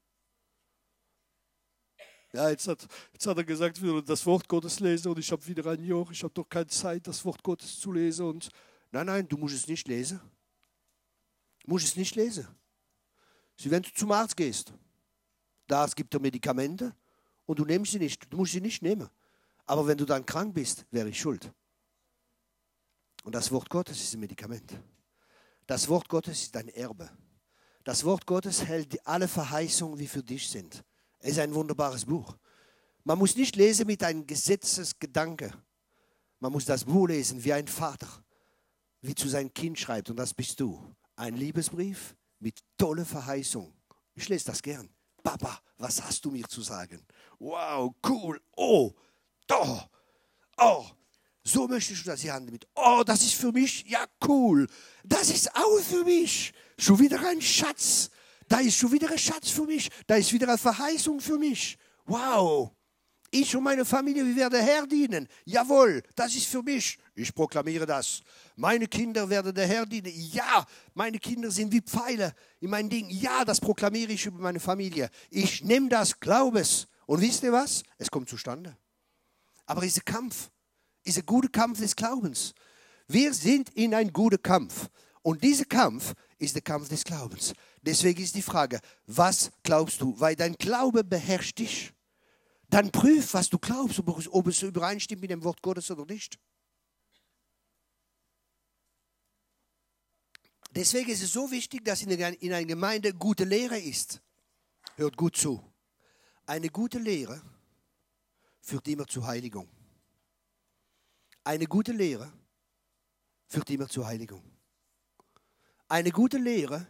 Ja, jetzt hat, jetzt hat er gesagt, wir das Wort Gottes lesen und ich habe wieder ein Jahr, ich habe doch keine Zeit, das Wort Gottes zu lesen. Und nein, nein, du musst es nicht lesen. Du musst es nicht lesen. Sie, wenn du zum Arzt gehst, Arzt gibt dir Medikamente und du nimmst sie nicht, du musst sie nicht nehmen. Aber wenn du dann krank bist, wäre ich schuld. Und das Wort Gottes ist ein Medikament. Das Wort Gottes ist ein Erbe. Das Wort Gottes hält alle Verheißungen, wie für dich sind. Es ist ein wunderbares Buch. Man muss nicht lesen mit einem Gesetzesgedanke. Man muss das Buch lesen wie ein Vater, wie zu seinem Kind schreibt. Und das bist du. Ein Liebesbrief mit toller Verheißung. Ich lese das gern. Papa, was hast du mir zu sagen? Wow, cool. Oh, da. Oh, so möchtest du, dass ich handle mit. Oh, das ist für mich. Ja, cool. Das ist auch für mich. Schon wieder ein Schatz. Da ist schon wieder ein Schatz für mich. Da ist wieder eine Verheißung für mich. Wow. Ich und meine Familie, wir werden Herr dienen. Jawohl, das ist für mich. Ich proklamiere das. Meine Kinder werden der Herr dienen. Ja, meine Kinder sind wie Pfeile in mein Ding. Ja, das proklamiere ich über meine Familie. Ich nehme das, glaube es. Und wisst ihr was? Es kommt zustande. Aber ein Kampf. Ist ein guter Kampf des Glaubens. Wir sind in einem guten Kampf. Und dieser Kampf ist der Kampf des Glaubens. Deswegen ist die Frage, was glaubst du? Weil dein Glaube beherrscht dich. Dann prüf, was du glaubst, ob es übereinstimmt mit dem Wort Gottes oder nicht. Deswegen ist es so wichtig, dass in einer Gemeinde gute Lehre ist. Hört gut zu. Eine gute Lehre führt immer zur Heiligung. Eine gute Lehre führt immer zur Heiligung. Eine gute Lehre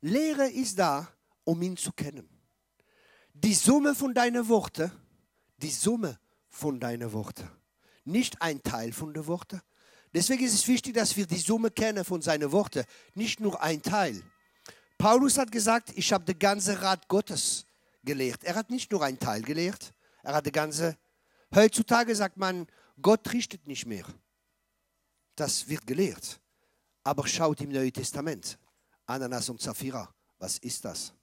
Lehre ist da, um ihn zu kennen. Die Summe von deinen Worten, die Summe von deinen Worten. Nicht ein Teil von den Worten. Deswegen ist es wichtig, dass wir die Summe kennen von seinen Worten, nicht nur ein Teil. Paulus hat gesagt, ich habe den ganzen Rat Gottes gelehrt. Er hat nicht nur einen Teil gelehrt, er hat die ganze. Heutzutage sagt man, Gott richtet nicht mehr. Das wird gelehrt. Aber schaut im Neuen Testament, Ananas und Sapphira, was ist das?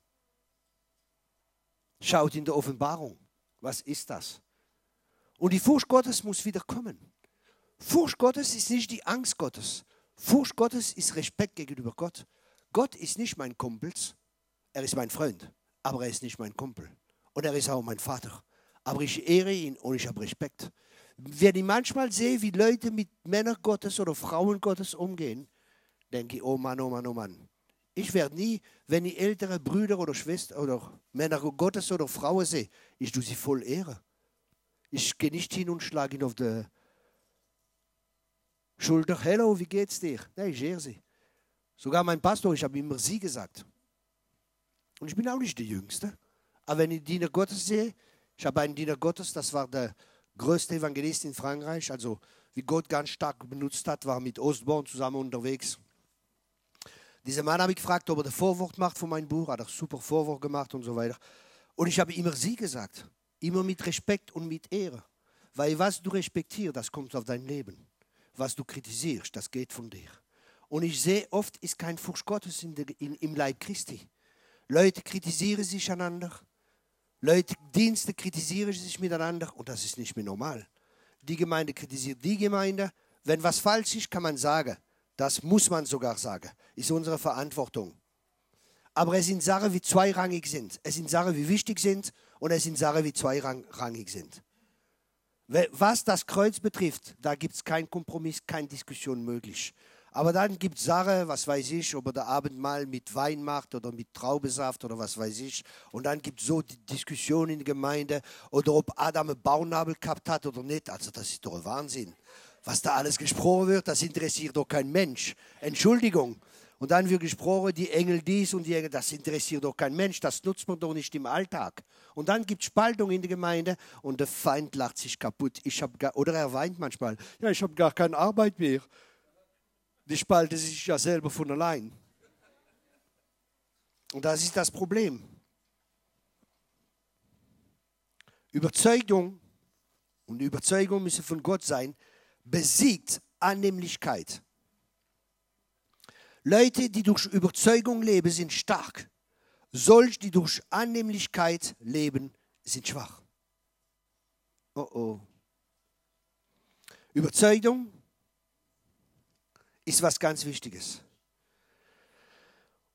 Schaut in der Offenbarung, was ist das? Und die Furcht Gottes muss wieder kommen. Furcht Gottes ist nicht die Angst Gottes. Furcht Gottes ist Respekt gegenüber Gott. Gott ist nicht mein Kumpel, er ist mein Freund, aber er ist nicht mein Kumpel. Und er ist auch mein Vater. Aber ich ehre ihn und ich habe Respekt. Wenn ich manchmal sehe, wie Leute mit Männern Gottes oder Frauen Gottes umgehen, denke ich, oh Mann, oh Mann, oh Mann. Ich werde nie, wenn ich ältere Brüder oder Schwestern oder Männer Gottes oder Frauen sehe, ich tue sie voll Ehre. Ich gehe nicht hin und schlage ihn auf die Schulter. Hello, wie geht's dir? Nein, ich ehre sie. Sogar mein Pastor, ich habe immer sie gesagt. Und ich bin auch nicht der Jüngste. Aber wenn ich Diener Gottes sehe, ich habe einen Diener Gottes, das war der größte Evangelist in Frankreich, also wie Gott ganz stark benutzt hat, war mit Ostborn zusammen unterwegs. Dieser Mann habe ich gefragt, ob er das Vorwort macht von meinem Buch, hat er super Vorwort gemacht und so weiter. Und ich habe immer sie gesagt, immer mit Respekt und mit Ehre. Weil was du respektierst, das kommt auf dein Leben. Was du kritisierst, das geht von dir. Und ich sehe, oft ist kein Furcht Gottes in der, in, im Leib Christi. Leute kritisieren sich einander, Leute, Dienste kritisieren sich miteinander und das ist nicht mehr normal. Die Gemeinde kritisiert die Gemeinde. Wenn was falsch ist, kann man sagen. Das muss man sogar sagen. Ist unsere Verantwortung. Aber es sind Sachen, die zweirangig sind. Es sind Sachen, die wichtig sind und es sind Sachen, die zweirangig sind. Was das Kreuz betrifft, da gibt es keinen Kompromiss, keine Diskussion möglich. Aber dann gibt es Sachen, was weiß ich, ob er der Abendmahl mit Wein macht oder mit Traubesaft oder was weiß ich. Und dann gibt es so die Diskussion in der Gemeinde oder ob Adam einen Bauchnabel gehabt hat oder nicht. Also das ist doch Wahnsinn. Was da alles gesprochen wird, das interessiert doch kein Mensch. Entschuldigung. Und dann wird gesprochen, die Engel dies und die Engel, das interessiert doch kein Mensch, das nutzt man doch nicht im Alltag. Und dann gibt es Spaltung in der Gemeinde und der Feind lacht sich kaputt. Ich gar, oder er weint manchmal, ja, ich habe gar keine Arbeit mehr die spalten sich ja selber von allein. Und das ist das Problem. Überzeugung und Überzeugung müssen von Gott sein, besiegt Annehmlichkeit. Leute, die durch Überzeugung leben, sind stark. Solche, die durch Annehmlichkeit leben, sind schwach. Oh oh. Überzeugung ist was ganz Wichtiges.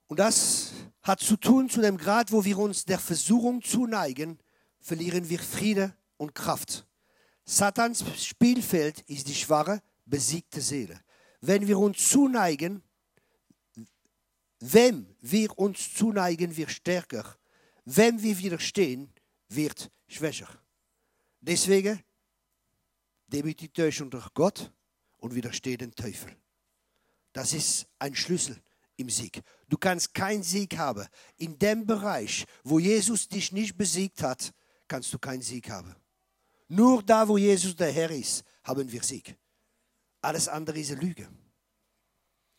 Und das hat zu tun zu dem Grad, wo wir uns der Versuchung zuneigen, verlieren wir Friede und Kraft. Satans Spielfeld ist die schwache, besiegte Seele. Wenn wir uns zuneigen, wem wir uns zuneigen, wird stärker. Wem wir widerstehen, wird schwächer. Deswegen demütigt euch unter Gott und widersteht den Teufel. Das ist ein Schlüssel im Sieg. Du kannst keinen Sieg haben. In dem Bereich, wo Jesus dich nicht besiegt hat, kannst du keinen Sieg haben. Nur da, wo Jesus der Herr ist, haben wir Sieg. Alles andere ist eine Lüge.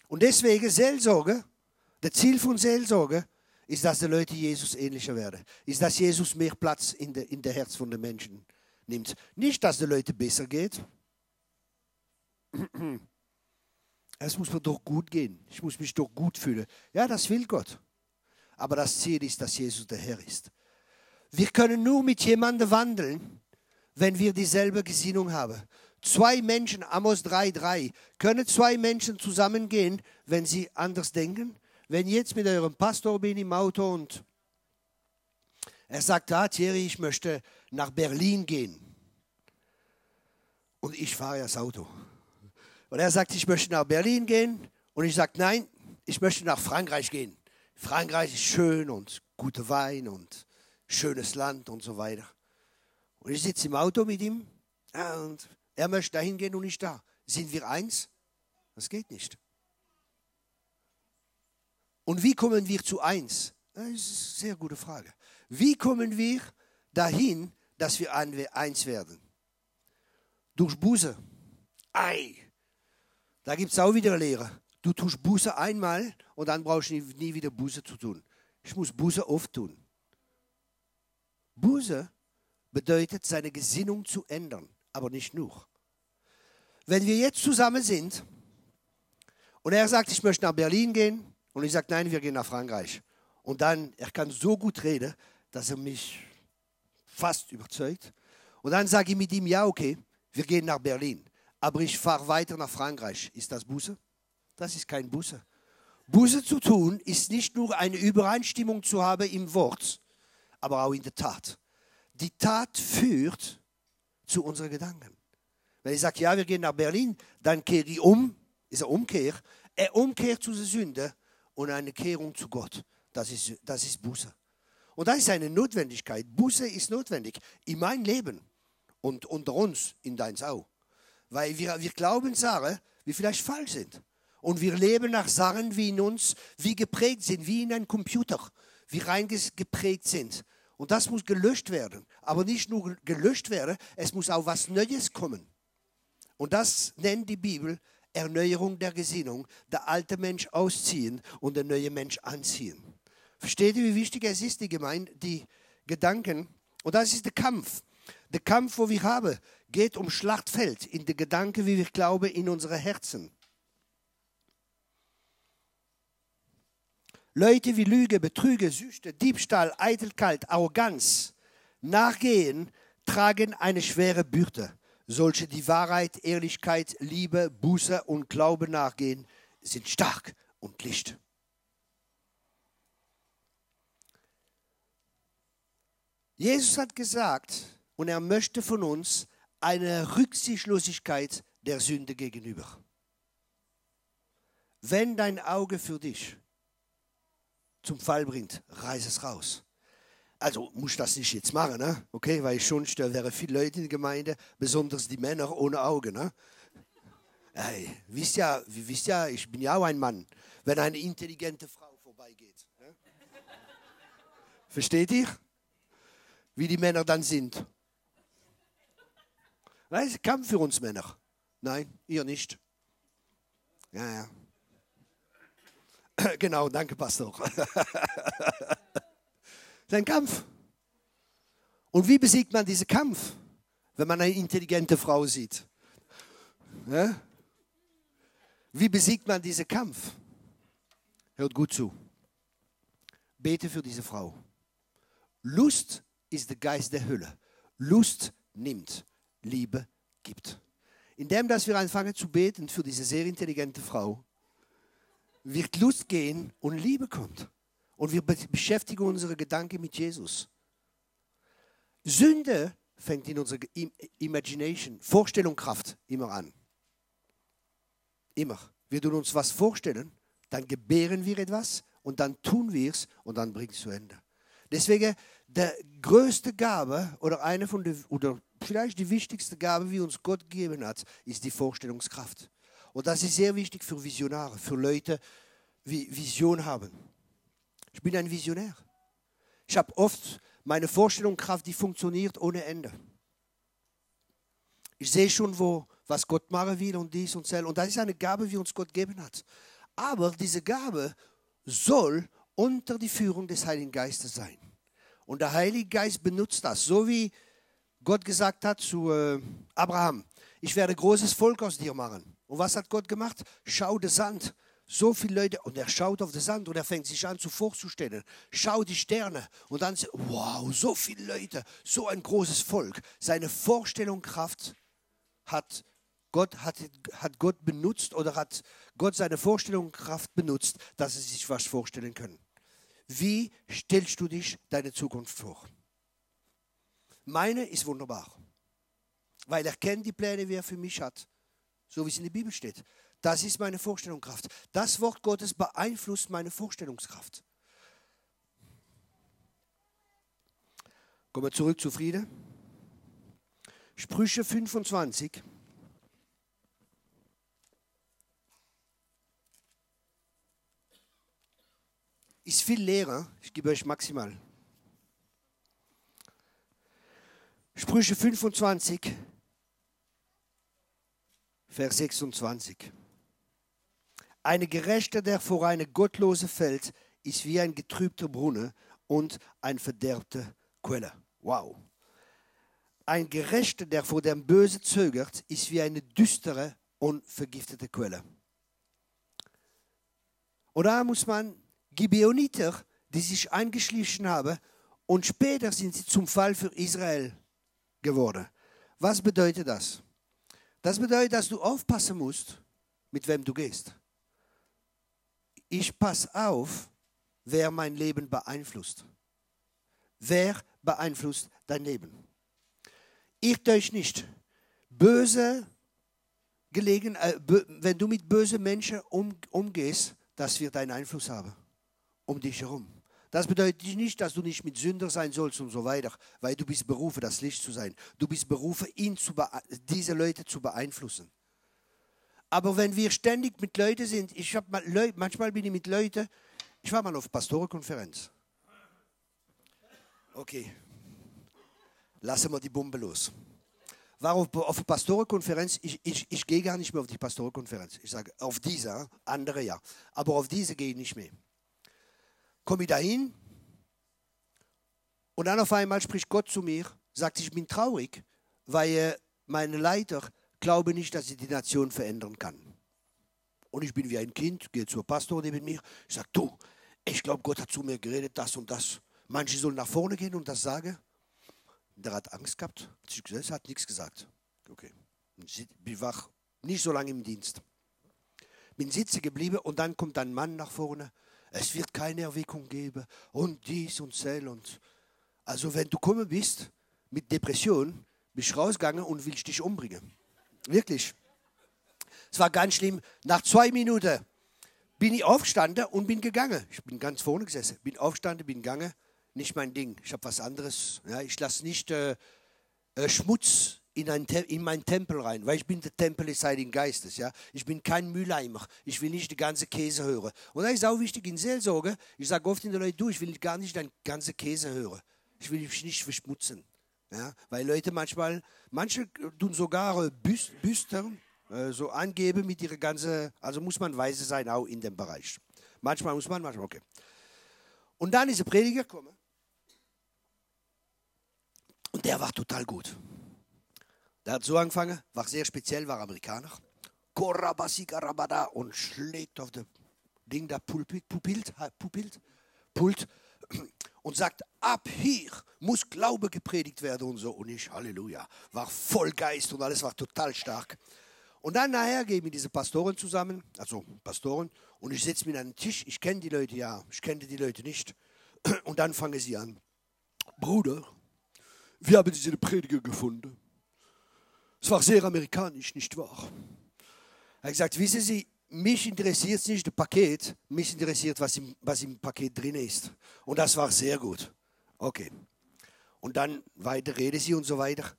Und deswegen Seelsorge, das Ziel von Seelsorge ist, dass die Leute Jesus ähnlicher werden. Ist, dass Jesus mehr Platz in der, in der Herz von den Menschen nimmt. Nicht, dass die Leute besser geht. Es muss mir doch gut gehen. Ich muss mich doch gut fühlen. Ja, das will Gott. Aber das Ziel ist, dass Jesus der Herr ist. Wir können nur mit jemandem wandeln, wenn wir dieselbe Gesinnung haben. Zwei Menschen, Amos 3,3, können zwei Menschen zusammengehen, wenn sie anders denken? Wenn jetzt mit eurem Pastor bin im Auto und er sagt, ah, Thierry, ich möchte nach Berlin gehen. Und ich fahre das Auto. Und er sagt, ich möchte nach Berlin gehen. Und ich sage, nein, ich möchte nach Frankreich gehen. Frankreich ist schön und guter Wein und schönes Land und so weiter. Und ich sitze im Auto mit ihm und er möchte dahin gehen und ich da. Sind wir eins? Das geht nicht. Und wie kommen wir zu eins? Das ist eine sehr gute Frage. Wie kommen wir dahin, dass wir eins werden? durch Buße. Ei, da gibt es auch wieder Lehre. Du tust Buße einmal und dann brauchst du nie, nie wieder Buße zu tun. Ich muss Buße oft tun. Buße bedeutet, seine Gesinnung zu ändern, aber nicht nur. Wenn wir jetzt zusammen sind und er sagt, ich möchte nach Berlin gehen und ich sage, nein, wir gehen nach Frankreich. Und dann, er kann so gut reden, dass er mich fast überzeugt. Und dann sage ich mit ihm, ja, okay, wir gehen nach Berlin, aber ich fahre weiter nach Frankreich. Ist das Buße? Das ist kein Buße. Buße zu tun ist nicht nur eine Übereinstimmung zu haben im Wort, aber auch in der Tat. Die Tat führt zu unseren Gedanken. Wenn ich sage, ja, wir gehen nach Berlin, dann kehre ich um, ist eine Umkehr. Er umkehrt zu der Sünde und eine Kehrung zu Gott. Das ist, das ist Buße. Und das ist eine Notwendigkeit. Buße ist notwendig in meinem Leben und unter uns, in deins auch. Weil wir, wir glauben Sachen, die vielleicht falsch sind. Und wir leben nach Sachen, wie in uns, wie geprägt sind, wie in einem Computer, wie reingeprägt sind. Und das muss gelöscht werden. Aber nicht nur gelöscht werden, es muss auch was Neues kommen. Und das nennt die Bibel Erneuerung der Gesinnung. Der alte Mensch ausziehen und der neue Mensch anziehen. Versteht ihr, wie wichtig es ist, die Gemeinde, die Gedanken? Und das ist der Kampf. Der Kampf, wo wir haben, geht um Schlachtfeld, in die Gedanken, wie wir glauben, in unsere Herzen. Leute wie Lüge, Betrüge, Süchte, Diebstahl, Eitelkeit, Arroganz, Nachgehen tragen eine schwere Bürde. Solche, die Wahrheit, Ehrlichkeit, Liebe, Buße und Glaube nachgehen, sind stark und licht. Jesus hat gesagt, und er möchte von uns eine Rücksichtslosigkeit der Sünde gegenüber. Wenn dein Auge für dich zum Fall bringt, reiß es raus. Also muss ich das nicht jetzt machen, ne? okay, weil sonst da wären viele Leute in der Gemeinde, besonders die Männer ohne Augen. Ne? Hey, wisst ja, wisst ja, ich bin ja auch ein Mann, wenn eine intelligente Frau vorbeigeht. Ne? Versteht ihr? Wie die Männer dann sind. Das ist Kampf für uns Männer. Nein, ihr nicht. Ja, ja. Genau, danke, Pastor. Sein Kampf. Und wie besiegt man diesen Kampf, wenn man eine intelligente Frau sieht? Ja? Wie besiegt man diesen Kampf? Hört gut zu. Bete für diese Frau. Lust ist der Geist der Hölle. Lust nimmt, Liebe gibt. Indem dass wir anfangen zu beten für diese sehr intelligente Frau, wird Lust gehen und Liebe kommt. Und wir beschäftigen unsere Gedanken mit Jesus. Sünde fängt in unserer Imagination, Vorstellungskraft immer an. Immer. Wir tun uns was vorstellen, dann gebären wir etwas und dann tun wir es und dann bringt es zu Ende. Deswegen, der größte Gabe oder eine von den, oder vielleicht die wichtigste Gabe, die uns Gott gegeben hat, ist die Vorstellungskraft. Und das ist sehr wichtig für Visionare, für Leute, die Vision haben. Ich bin ein Visionär. Ich habe oft meine Vorstellungskraft, die funktioniert ohne Ende. Ich sehe schon, wo, was Gott machen will und dies und das. Und das ist eine Gabe, die uns Gott gegeben hat. Aber diese Gabe soll unter die Führung des Heiligen Geistes sein. Und der Heilige Geist benutzt das, so wie Gott gesagt hat zu äh, Abraham, ich werde großes Volk aus dir machen. Und was hat Gott gemacht? Schau den Sand. So viele Leute, und er schaut auf den Sand und er fängt sich an, zu vorzustellen. Schau die Sterne. Und dann, wow, so viele Leute, so ein großes Volk. Seine Vorstellungskraft hat Gott, hat, hat Gott benutzt oder hat Gott seine Vorstellungskraft benutzt, dass sie sich was vorstellen können. Wie stellst du dich deine Zukunft vor? Meine ist wunderbar, weil er kennt die Pläne, die er für mich hat so wie es in der Bibel steht. Das ist meine Vorstellungskraft. Das Wort Gottes beeinflusst meine Vorstellungskraft. Kommen wir zurück zu Friede. Sprüche 25. Ist viel leerer. Ich gebe euch maximal. Sprüche 25 Vers 26. Eine Gerechte, der vor eine Gottlose fällt, ist wie ein getrübter Brunnen und ein verderbte Quelle. Wow. Ein Gerechter, der vor dem Böse zögert, ist wie eine düstere und vergiftete Quelle. Und da muss man Gibeoniter, die sich eingeschlichen haben, und später sind sie zum Fall für Israel geworden. Was bedeutet das? Das bedeutet, dass du aufpassen musst, mit wem du gehst. Ich passe auf, wer mein Leben beeinflusst. Wer beeinflusst dein Leben? Irrt euch nicht. Böse gelegen, äh, wenn du mit bösen Menschen um, umgehst, das wird einen Einfluss haben um dich herum. Das bedeutet nicht, dass du nicht mit Sünder sein sollst und so weiter, weil du bist berufen, das Licht zu sein. Du bist berufen, ihn zu diese Leute zu beeinflussen. Aber wenn wir ständig mit Leuten sind, ich habe mal Leute, manchmal bin ich mit Leuten, ich war mal auf Pastorenkonferenz. Okay, lassen wir die Bombe los. War auf, auf Pastorenkonferenz, ich, ich, ich gehe gar nicht mehr auf die Pastorenkonferenz. Ich sage, auf diese, andere ja, aber auf diese gehe ich nicht mehr komme ich dahin und dann auf einmal spricht Gott zu mir, sagt, ich bin traurig, weil meine Leiter glauben nicht, dass sie die Nation verändern kann. Und ich bin wie ein Kind, gehe zur Pastor neben mir, ich sage, du, ich glaube, Gott hat zu mir geredet, das und das. Manche sollen nach vorne gehen und das sagen. Der hat Angst gehabt, hat hat nichts gesagt. Okay. Ich wach, nicht so lange im Dienst. Bin sitzen geblieben und dann kommt ein Mann nach vorne es wird keine Erweckung geben und dies und sel und also wenn du gekommen bist mit Depression, bist rausgegangen und willst dich umbringen. Wirklich. Es war ganz schlimm. Nach zwei Minuten bin ich aufgestanden und bin gegangen. Ich bin ganz vorne gesessen, bin aufgestanden, bin gegangen. Nicht mein Ding. Ich habe was anderes. Ja, ich lasse nicht äh, äh, Schmutz in, ein, in meinen Tempel rein, weil ich bin der Tempel des Heiligen Geistes. Ja? Ich bin kein Mülleimer. Ich will nicht die ganze Käse hören. Und das ist auch wichtig in Seelsorge. Ich sage oft den Leuten, du, ich will gar nicht dein ganze Käse hören. Ich will mich nicht verschmutzen. Ja? Weil Leute manchmal, manche tun sogar Büster äh, so angeben mit ihrer ganzen, also muss man weise sein, auch in dem Bereich. Manchmal muss man, manchmal, okay. Und dann ist der Prediger gekommen. Und der war total gut. Der hat so angefangen, war sehr speziell, war Amerikaner. Korabasikarabada und schlägt auf dem Ding da Pulpit, Pupil, Pupil, Pult und sagt, ab hier muss Glaube gepredigt werden und so. Und ich, Halleluja, war voll Geist und alles war total stark. Und dann nachher gehen wir diese Pastoren zusammen, also Pastoren, und ich setze mich an den Tisch. Ich kenne die Leute ja, ich kenne die Leute nicht. Und dann fangen sie an. Bruder, wir haben diese Prediger gefunden. Es war sehr amerikanisch, nicht wahr? Er hat gesagt, wissen Sie, mich interessiert nicht das Paket, mich interessiert, was im, was im Paket drin ist. Und das war sehr gut. Okay. Und dann weiter reden sie und so weiter.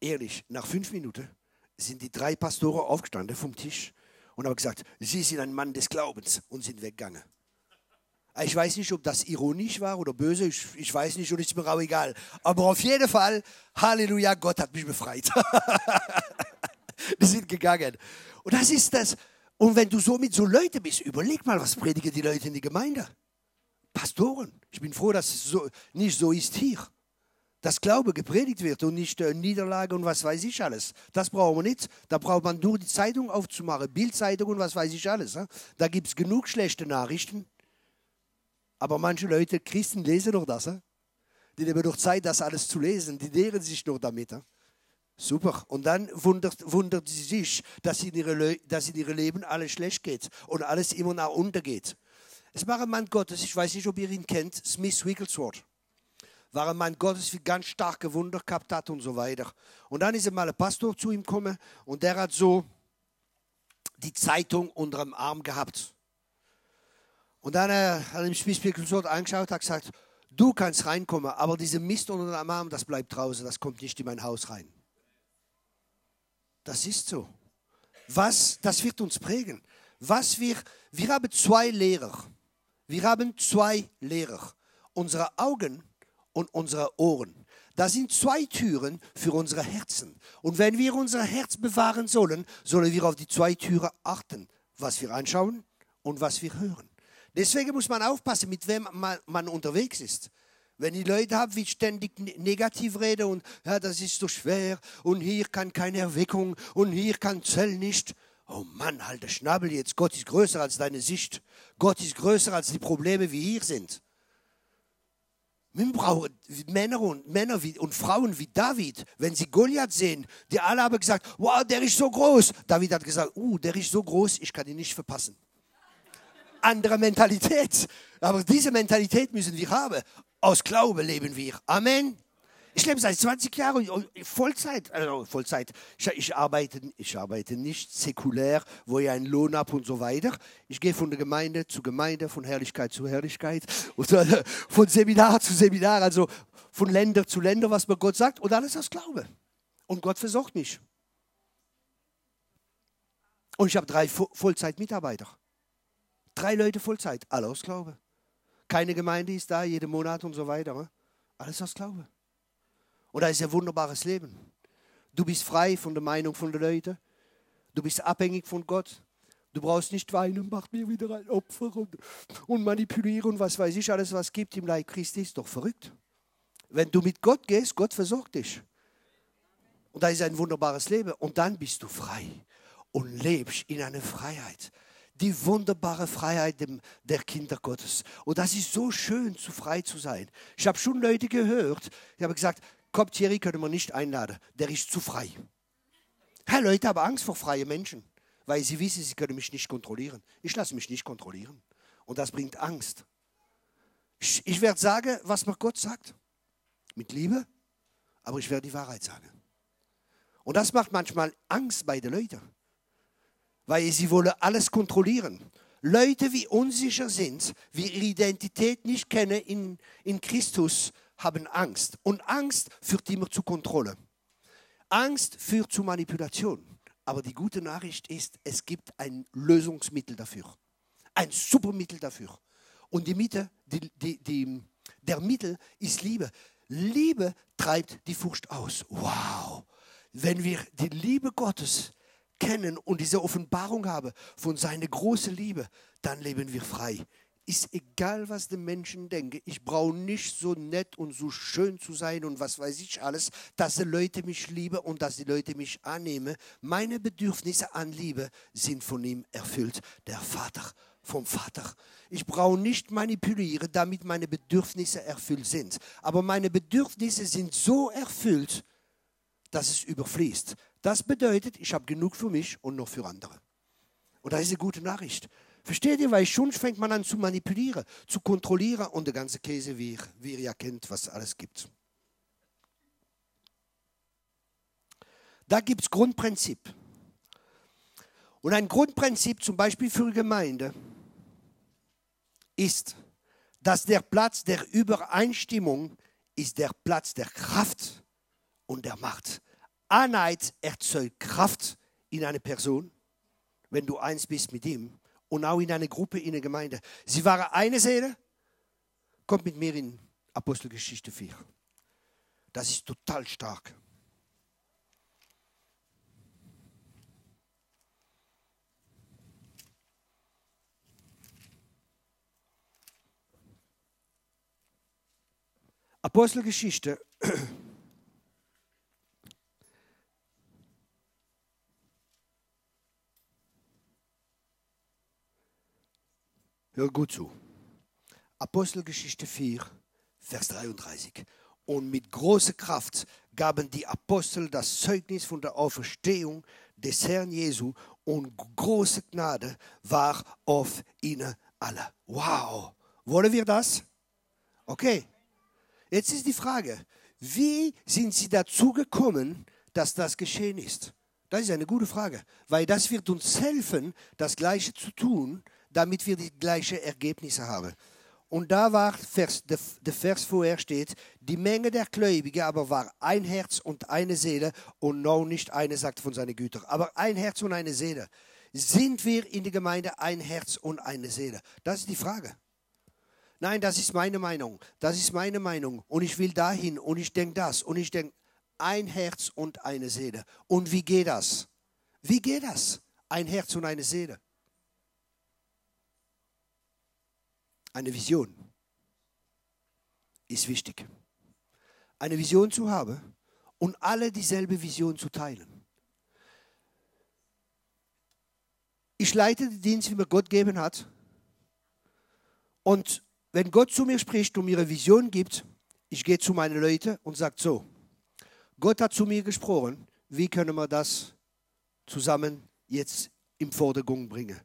Ehrlich, nach fünf Minuten sind die drei Pastoren aufgestanden vom Tisch und haben gesagt, Sie sind ein Mann des Glaubens und sind weggegangen. Ich weiß nicht, ob das ironisch war oder böse, ich, ich weiß nicht und ist mir auch egal. Aber auf jeden Fall, Halleluja, Gott hat mich befreit. die sind gegangen. Und das ist das. Und wenn du so mit so Leuten bist, überleg mal, was predigen die Leute in der Gemeinde? Pastoren. Ich bin froh, dass es so, nicht so ist hier. Dass Glaube gepredigt wird und nicht äh, Niederlage und was weiß ich alles. Das brauchen wir nicht. Da braucht man nur die Zeitung aufzumachen, Bildzeitung und was weiß ich alles. Da gibt es genug schlechte Nachrichten. Aber manche Leute, Christen, lesen doch das. Die nehmen doch Zeit, das alles zu lesen. Die lehren sich doch damit. Super. Und dann wundert, wundert sie sich, dass in, ihre, dass in ihrem Leben alles schlecht geht und alles immer nach unten geht. Es war ein Mann Gottes, ich weiß nicht, ob ihr ihn kennt, Smith Wigglesworth. War ein Mann Gottes, der ganz starke Wunder gehabt hat und so weiter. Und dann ist mal ein Pastor zu ihm gekommen und der hat so die Zeitung unter dem Arm gehabt. Und dann äh, hat er im Spießbierkonsort angeschaut, hat gesagt, du kannst reinkommen, aber diese Mist unter dem Arm, das bleibt draußen, das kommt nicht in mein Haus rein. Das ist so. Was, das wird uns prägen. Was wir, wir haben zwei Lehrer. Wir haben zwei Lehrer. Unsere Augen und unsere Ohren. Das sind zwei Türen für unsere Herzen. Und wenn wir unser Herz bewahren sollen, sollen wir auf die zwei Türen achten, was wir anschauen und was wir hören. Deswegen muss man aufpassen, mit wem man, man unterwegs ist. Wenn die Leute haben, wie ständig negativ reden und ja, das ist so schwer und hier kann keine Erweckung und hier kann Zell nicht. Oh Mann, halt der Schnabel jetzt. Gott ist größer als deine Sicht. Gott ist größer als die Probleme, wie hier sind. Wir brauchen Männer und, Männer wie, und Frauen wie David, wenn sie Goliath sehen, die alle haben gesagt, wow, der ist so groß. David hat gesagt, uh, der ist so groß, ich kann ihn nicht verpassen. Andere Mentalität. Aber diese Mentalität müssen wir haben. Aus Glaube leben wir. Amen. Ich lebe seit 20 Jahren Vollzeit. Also Vollzeit. Ich, ich, arbeite, ich arbeite nicht säkulär, wo ich einen Lohn habe und so weiter. Ich gehe von der Gemeinde zu Gemeinde, von Herrlichkeit zu Herrlichkeit, und von Seminar zu Seminar, also von Länder zu Länder, was mir Gott sagt. Und alles aus Glaube. Und Gott versorgt mich. Und ich habe drei Vollzeitmitarbeiter. Drei Leute Vollzeit, alle aus Glaube. Keine Gemeinde ist da, jeden Monat und so weiter. Alles aus Glaube. Und da ist ein wunderbares Leben. Du bist frei von der Meinung von den Leuten. Du bist abhängig von Gott. Du brauchst nicht weinen, mach mir wieder ein Opfer und, und manipulieren und was weiß ich, alles, was gibt im Leib Christi, ist doch verrückt. Wenn du mit Gott gehst, Gott versorgt dich. Und da ist ein wunderbares Leben. Und dann bist du frei und lebst in einer Freiheit. Die wunderbare Freiheit der Kinder Gottes. Und das ist so schön, zu frei zu sein. Ich habe schon Leute gehört, die haben gesagt, Kommt Thierry, können wir nicht einladen. Der ist zu frei. Hey, Leute haben Angst vor freien Menschen, weil sie wissen, sie können mich nicht kontrollieren. Ich lasse mich nicht kontrollieren. Und das bringt Angst. Ich, ich werde sagen, was mir Gott sagt. Mit Liebe, aber ich werde die Wahrheit sagen. Und das macht manchmal Angst bei den Leuten, weil sie wollen alles kontrollieren. Leute, wie unsicher sind, wie ihre Identität nicht kennen in, in Christus, haben Angst. Und Angst führt immer zu Kontrolle. Angst führt zu Manipulation. Aber die gute Nachricht ist, es gibt ein Lösungsmittel dafür. Ein super Mittel dafür. Und die Mitte, die, die, die, der Mittel ist Liebe. Liebe treibt die Furcht aus. Wow! Wenn wir die Liebe Gottes kennen und diese Offenbarung haben von seiner großen Liebe, dann leben wir frei ist egal, was die Menschen denken. Ich brauche nicht so nett und so schön zu sein und was weiß ich alles, dass die Leute mich lieben und dass die Leute mich annehmen. Meine Bedürfnisse an Liebe sind von ihm erfüllt. Der Vater vom Vater. Ich brauche nicht manipulieren, damit meine Bedürfnisse erfüllt sind. Aber meine Bedürfnisse sind so erfüllt, dass es überfließt. Das bedeutet, ich habe genug für mich und noch für andere. Und das ist eine gute Nachricht. Versteht ihr? Weil schon fängt man an zu manipulieren, zu kontrollieren und der ganze Käse, wie, wie ihr ja kennt, was es alles gibt. Da gibt es Grundprinzip. Und ein Grundprinzip zum Beispiel für Gemeinde ist, dass der Platz der Übereinstimmung ist der Platz der Kraft und der Macht. Einheit erzeugt Kraft in eine Person, wenn du eins bist mit ihm und auch in einer Gruppe, in der Gemeinde. Sie waren eine Seele. Kommt mit mir in Apostelgeschichte 4. Das ist total stark. Apostelgeschichte Hör gut zu. Apostelgeschichte 4, Vers 33. Und mit großer Kraft gaben die Apostel das Zeugnis von der Auferstehung des Herrn Jesu und große Gnade war auf ihnen alle. Wow. Wollen wir das? Okay. Jetzt ist die Frage, wie sind sie dazu gekommen, dass das geschehen ist? Das ist eine gute Frage, weil das wird uns helfen, das Gleiche zu tun, damit wir die gleichen Ergebnisse haben. Und da war Vers, der, der Vers vorher steht, die Menge der Gläubigen aber war ein Herz und eine Seele und noch nicht eine sagt von seinen Gütern, aber ein Herz und eine Seele. Sind wir in der Gemeinde ein Herz und eine Seele? Das ist die Frage. Nein, das ist meine Meinung. Das ist meine Meinung. Und ich will dahin und ich denke das und ich denke ein Herz und eine Seele. Und wie geht das? Wie geht das? Ein Herz und eine Seele. Eine Vision ist wichtig. Eine Vision zu haben und alle dieselbe Vision zu teilen. Ich leite den Dienst, wie mir Gott gegeben hat. Und wenn Gott zu mir spricht und mir eine Vision gibt, ich gehe zu meinen Leuten und sage so, Gott hat zu mir gesprochen, wie können wir das zusammen jetzt im Vordergrund bringen.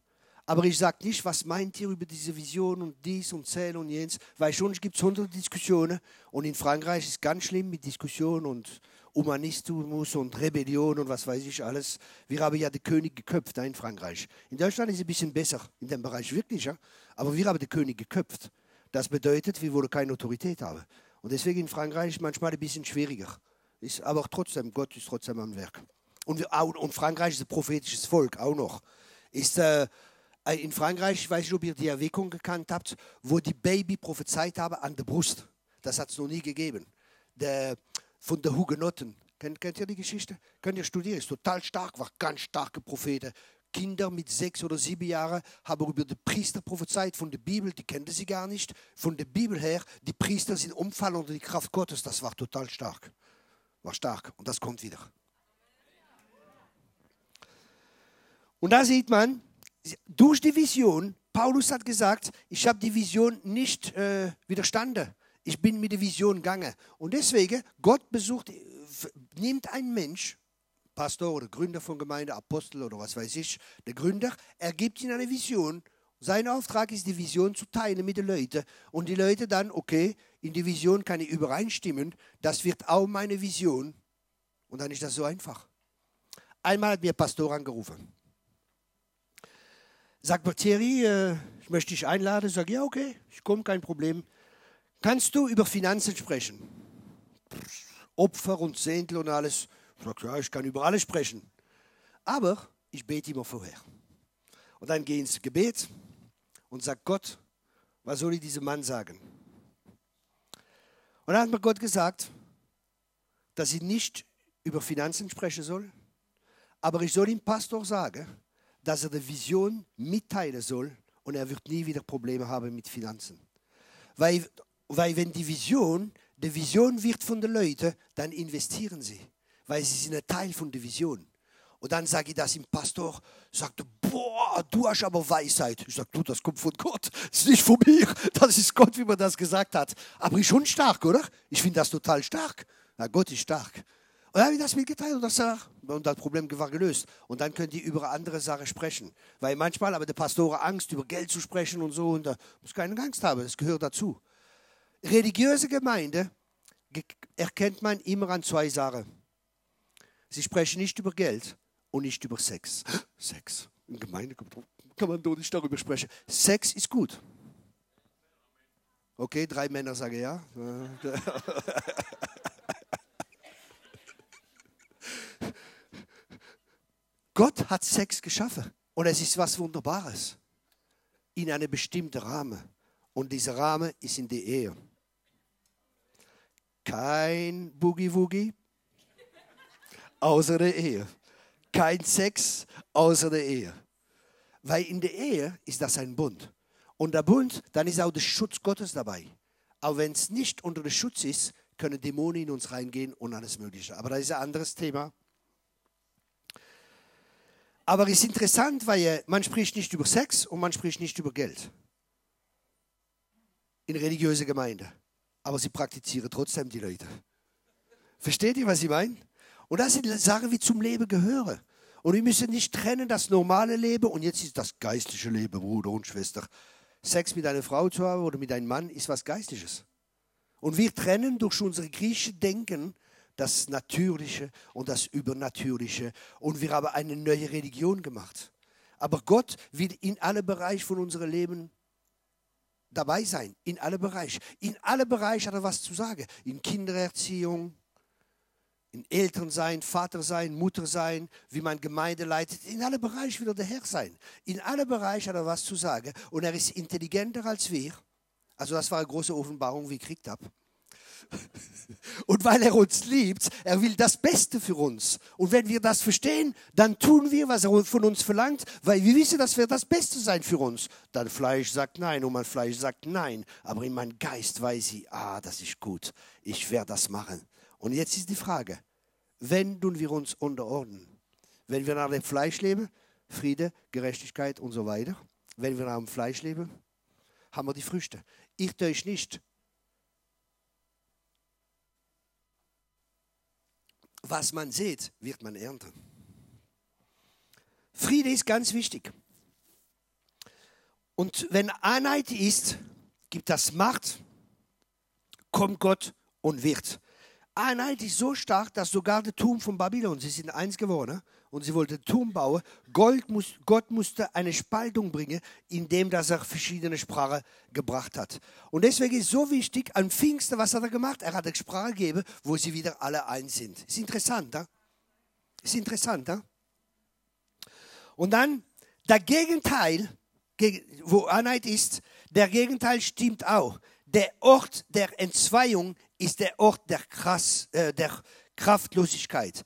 Aber ich sage nicht, was meint ihr über diese Vision und dies und Zähl und jens, weil schon gibt es hunderte Diskussionen und in Frankreich ist es ganz schlimm mit Diskussionen und Humanismus und Rebellion und was weiß ich alles. Wir haben ja den König geköpft in Frankreich. In Deutschland ist es ein bisschen besser in dem Bereich wirklich, ja? aber wir haben den König geköpft. Das bedeutet, wir wollen keine Autorität haben. Und deswegen in Frankreich ist manchmal ein bisschen schwieriger. Ist aber trotzdem, Gott ist trotzdem am Werk. Und, wir, und Frankreich ist ein prophetisches Volk auch noch. Ist, äh, in Frankreich, ich weiß nicht, ob ihr die Erweckung gekannt habt, wo die Baby prophezeit haben an der Brust. Das hat es noch nie gegeben. Der, von den Hugenotten. Kennt, kennt ihr die Geschichte? Könnt ihr studieren, ist total stark, war ganz starke Propheten. Kinder mit sechs oder sieben Jahren haben über die Priester prophezeit von der Bibel, die kannten sie gar nicht. Von der Bibel her, die Priester sind umfallen unter die Kraft Gottes, das war total stark. War stark und das kommt wieder. Und da sieht man, durch die Vision, Paulus hat gesagt, ich habe die Vision nicht äh, widerstanden. Ich bin mit der Vision gegangen. Und deswegen, Gott besucht, nimmt einen Mensch, Pastor oder Gründer von Gemeinde, Apostel oder was weiß ich, der Gründer, er gibt ihm eine Vision. Sein Auftrag ist, die Vision zu teilen mit den Leuten. Und die Leute dann, okay, in die Vision kann ich übereinstimmen, das wird auch meine Vision. Und dann ist das so einfach. Einmal hat mir Pastor angerufen. Sagt mir, Thierry, äh, ich möchte dich einladen. Sage, ja, okay, ich komme, kein Problem. Kannst du über Finanzen sprechen? Opfer und Zehntel und alles. Ich sage, ja, ich kann über alles sprechen. Aber ich bete immer vorher. Und dann gehe ich ins Gebet und sage, Gott, was soll ich diesem Mann sagen? Und dann hat mir Gott gesagt, dass ich nicht über Finanzen sprechen soll, aber ich soll dem Pastor sagen, dass er die Vision mitteilen soll und er wird nie wieder Probleme haben mit Finanzen. Weil weil wenn die Vision, die Vision wird von den Leuten, dann investieren sie, weil sie sind ein Teil von der Vision. Und dann sage ich das im Pastor, sagt boah, du hast aber Weisheit. Ich sage, du, das kommt von Gott, das ist nicht von mir, das ist Gott, wie man das gesagt hat. Aber ich schon stark, oder? Ich finde das total stark. Na, Gott ist stark. Und dann habe ich das mitgeteilt und das, und das Problem war gelöst. Und dann könnt ihr über andere Sachen sprechen. Weil manchmal haben die Pastoren Angst, über Geld zu sprechen und so. Und da muss keine Angst haben, das gehört dazu religiöse Gemeinde erkennt man immer an zwei Sachen. Sie sprechen nicht über Geld und nicht über Sex. Sex. In Gemeinde kann man doch nicht darüber sprechen. Sex ist gut. Okay, drei Männer sagen ja. Gott hat Sex geschaffen und es ist was Wunderbares in einem bestimmten Rahmen. Und dieser Rahmen ist in der Ehe. Kein Boogie-Woogie außer der Ehe. Kein Sex außer der Ehe. Weil in der Ehe ist das ein Bund. Und der Bund, dann ist auch der Schutz Gottes dabei. Auch wenn es nicht unter dem Schutz ist, können Dämonen in uns reingehen und alles Mögliche. Aber das ist ein anderes Thema. Aber es ist interessant, weil man spricht nicht über Sex und man spricht nicht über Geld. In religiöser Gemeinde aber sie praktizieren trotzdem die Leute. Versteht ihr, was ich meine? Und das sind Sachen, wie zum Leben gehören. Und wir müssen nicht trennen das normale Leben und jetzt ist das geistliche Leben, Bruder und Schwester. Sex mit einer Frau zu haben oder mit einem Mann ist was Geistliches. Und wir trennen durch unser griechisches Denken das Natürliche und das Übernatürliche. Und wir haben eine neue Religion gemacht. Aber Gott will in alle Bereiche von unserem Leben dabei sein, in alle Bereiche. In alle Bereiche hat er was zu sagen. In Kindererziehung, in Elternsein, Vater sein, Mutter sein, wie man Gemeinde leitet. In alle Bereiche will er der Herr sein. In alle Bereiche hat er was zu sagen. Und er ist intelligenter als wir. Also das war eine große Offenbarung, wie ich gekriegt habe. Und weil er uns liebt, er will das Beste für uns. Und wenn wir das verstehen, dann tun wir, was er von uns verlangt, weil wir wissen, das wird das Beste sein für uns. Dann Fleisch sagt nein und mein Fleisch sagt nein. Aber in meinem Geist weiß ich, ah, das ist gut. Ich werde das machen. Und jetzt ist die Frage, wenn tun wir uns unterordnen? Wenn wir nach dem Fleisch leben, Friede, Gerechtigkeit und so weiter. Wenn wir nach dem Fleisch leben, haben wir die Früchte. Ich täusche nicht. Was man sieht, wird man ernten. Friede ist ganz wichtig. Und wenn Einheit ist, gibt das Macht, kommt Gott und wird. Einheit ist so stark, dass sogar der Turm von Babylon, sie sind eins geworden und sie wollten Turm bauen. Muss, Gott musste eine Spaltung bringen, indem dass er verschiedene Sprachen gebracht hat. Und deswegen ist so wichtig, an Pfingsten, was hat er gemacht? Er hat eine Sprache gegeben, wo sie wieder alle eins sind. Ist interessant, da? Ist interessant, da? Und dann der Gegenteil, wo Einheit ist, der Gegenteil stimmt auch. Der Ort der Entzweiung ist der Ort der, Krass, äh, der Kraftlosigkeit.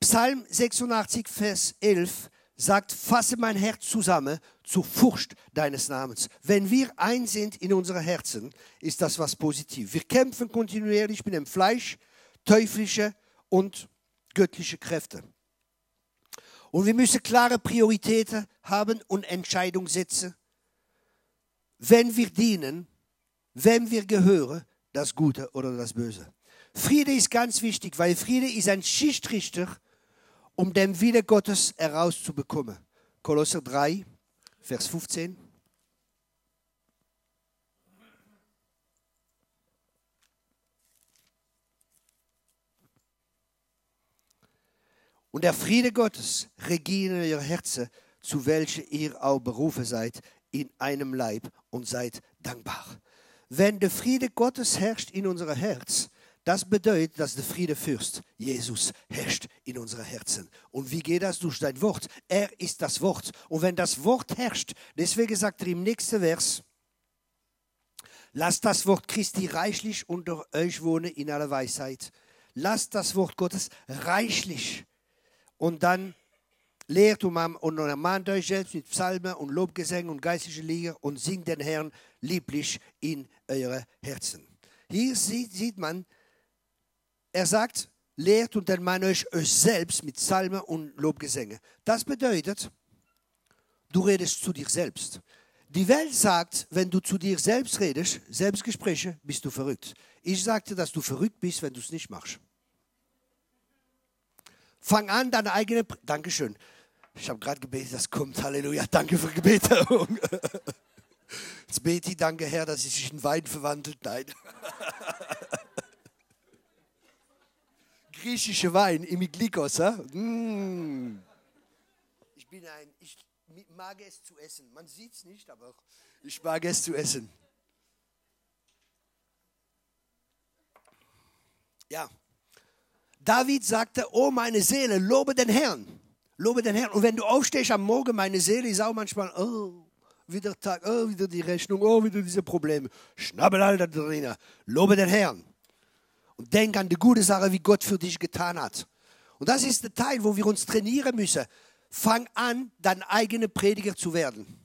Psalm 86, Vers 11 sagt, fasse mein Herz zusammen zur Furcht deines Namens. Wenn wir eins sind in unseren Herzen, ist das was positiv. Wir kämpfen kontinuierlich mit dem Fleisch, teuflische und göttliche Kräfte. Und wir müssen klare Prioritäten haben und Entscheidungen setzen. Wenn wir dienen, wenn wir gehören, das Gute oder das Böse. Friede ist ganz wichtig, weil Friede ist ein Schichtrichter um den Wille Gottes herauszubekommen. Kolosser 3, Vers 15. Und der Friede Gottes regiere ihr Herzen, zu welcher ihr auch berufen seid, in einem Leib und seid dankbar. Wenn der Friede Gottes herrscht in unser Herz, das bedeutet, dass der Friedefürst, Jesus, herrscht in unseren Herzen. Und wie geht das? Durch sein Wort. Er ist das Wort. Und wenn das Wort herrscht, deswegen sagt er im nächsten Vers, lasst das Wort Christi reichlich unter euch wohnen in aller Weisheit. Lasst das Wort Gottes reichlich. Und dann lehrt und ermahnt euch selbst mit Psalmen und Lobgesängen und geistlichen Lieder und singt den Herrn lieblich in eure Herzen. Hier sieht, man, er sagt, lehrt und ermahnt euch, euch selbst mit Psalmen und Lobgesänge. Das bedeutet, du redest zu dir selbst. Die Welt sagt, wenn du zu dir selbst redest, Selbstgespräche, bist du verrückt. Ich sagte, dass du verrückt bist, wenn du es nicht machst. Fang an, deine eigene. Dankeschön. Ich habe gerade gebetet, das kommt. Halleluja. Danke für Gebeterung. Jetzt bete ich, danke Herr, dass ich sich in Wein verwandelt. Nein. griechische Wein, Imiglikos. Mm. Ich bin ein, ich mag es zu essen. Man sieht es nicht, aber ich mag es zu essen. Ja. David sagte, oh meine Seele, lobe den Herrn. Lobe den Herrn. Und wenn du aufstehst am Morgen, meine Seele ist auch manchmal, oh, wieder Tag, oh, wieder die Rechnung, oh, wieder diese Probleme. Schnabbel, Alter, drin. Lobe den Herrn und denk an die gute Sache, wie Gott für dich getan hat. Und das ist der Teil, wo wir uns trainieren müssen. Fang an, dein eigener Prediger zu werden.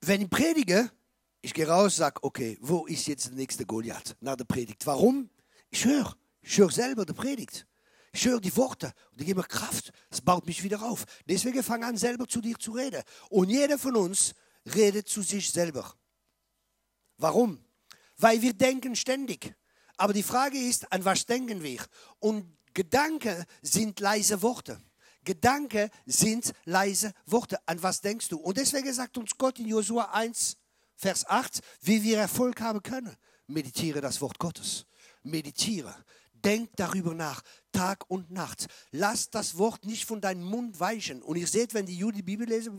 Wenn ich predige, ich gehe raus, sage, okay, wo ist jetzt der nächste Goliath nach der Predigt? Warum? Ich höre, ich höre selber die Predigt. Ich höre die Worte und die geben mir Kraft. Das baut mich wieder auf. Deswegen fang an, selber zu dir zu reden. Und jeder von uns redet zu sich selber. Warum? Weil wir denken ständig. Aber die Frage ist, an was denken wir? Und Gedanken sind leise Worte. Gedanken sind leise Worte. An was denkst du? Und deswegen sagt uns Gott in Josua 1, Vers 8, wie wir Erfolg haben können. Meditiere das Wort Gottes. Meditiere. Denk darüber nach, Tag und Nacht. Lass das Wort nicht von deinem Mund weichen. Und ihr seht, wenn die Juden die Bibel lesen,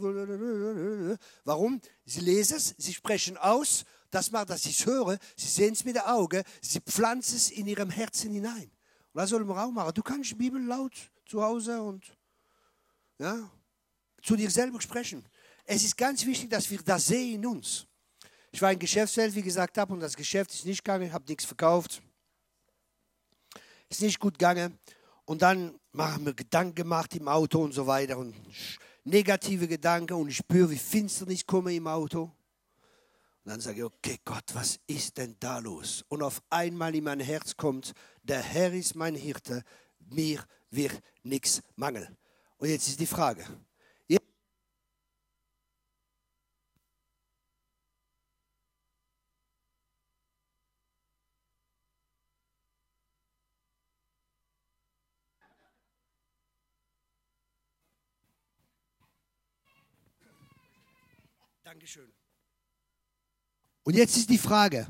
warum? Sie lesen es, sie sprechen aus das macht, dass sie es hören, sie sehen es mit den Augen, sie pflanzen es in ihrem Herzen hinein. Und das sollen wir auch machen. Du kannst die Bibel laut zu Hause und ja, zu dir selber sprechen. Es ist ganz wichtig, dass wir das sehen in uns. Ich war in Geschäftswelt, wie gesagt habe, und das Geschäft ist nicht gegangen, habe nichts verkauft. Ist nicht gut gegangen. Und dann machen wir Gedanken gemacht im Auto und so weiter und negative Gedanken und ich spüre, wie Finsternis komme im Auto. Und dann sage ich, okay Gott, was ist denn da los? Und auf einmal in mein Herz kommt, der Herr ist mein Hirte, mir wird nichts mangeln. Und jetzt ist die Frage, Dankeschön. Und jetzt ist die Frage,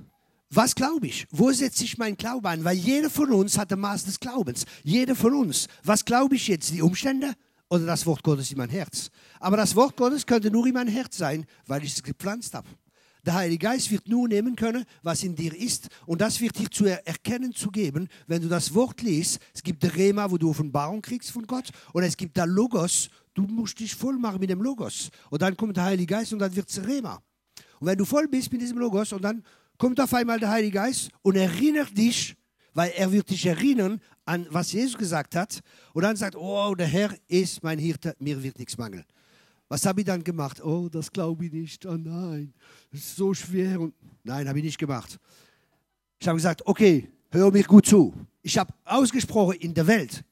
was glaube ich? Wo setze ich meinen Glauben an? Weil jeder von uns hat ein Maß des Glaubens. Jeder von uns. Was glaube ich jetzt? Die Umstände oder das Wort Gottes in mein Herz? Aber das Wort Gottes könnte nur in mein Herz sein, weil ich es gepflanzt habe. Der Heilige Geist wird nur nehmen können, was in dir ist, und das wird dir zu erkennen zu geben, wenn du das Wort liest. Es gibt der Rema, wo du Offenbarung kriegst von Gott, und es gibt der Logos. Du musst dich voll machen mit dem Logos. Und dann kommt der Heilige Geist und dann wird es Rema. Und wenn du voll bist mit diesem Logos und dann kommt auf einmal der Heilige Geist und erinnert dich, weil er wird dich erinnern an, was Jesus gesagt hat. Und dann sagt, oh, der Herr ist mein Hirte, mir wird nichts mangeln. Was habe ich dann gemacht? Oh, das glaube ich nicht. Oh nein, das ist so schwer. Und nein, habe ich nicht gemacht. Ich habe gesagt, okay, hör mir gut zu. Ich habe ausgesprochen in der Welt,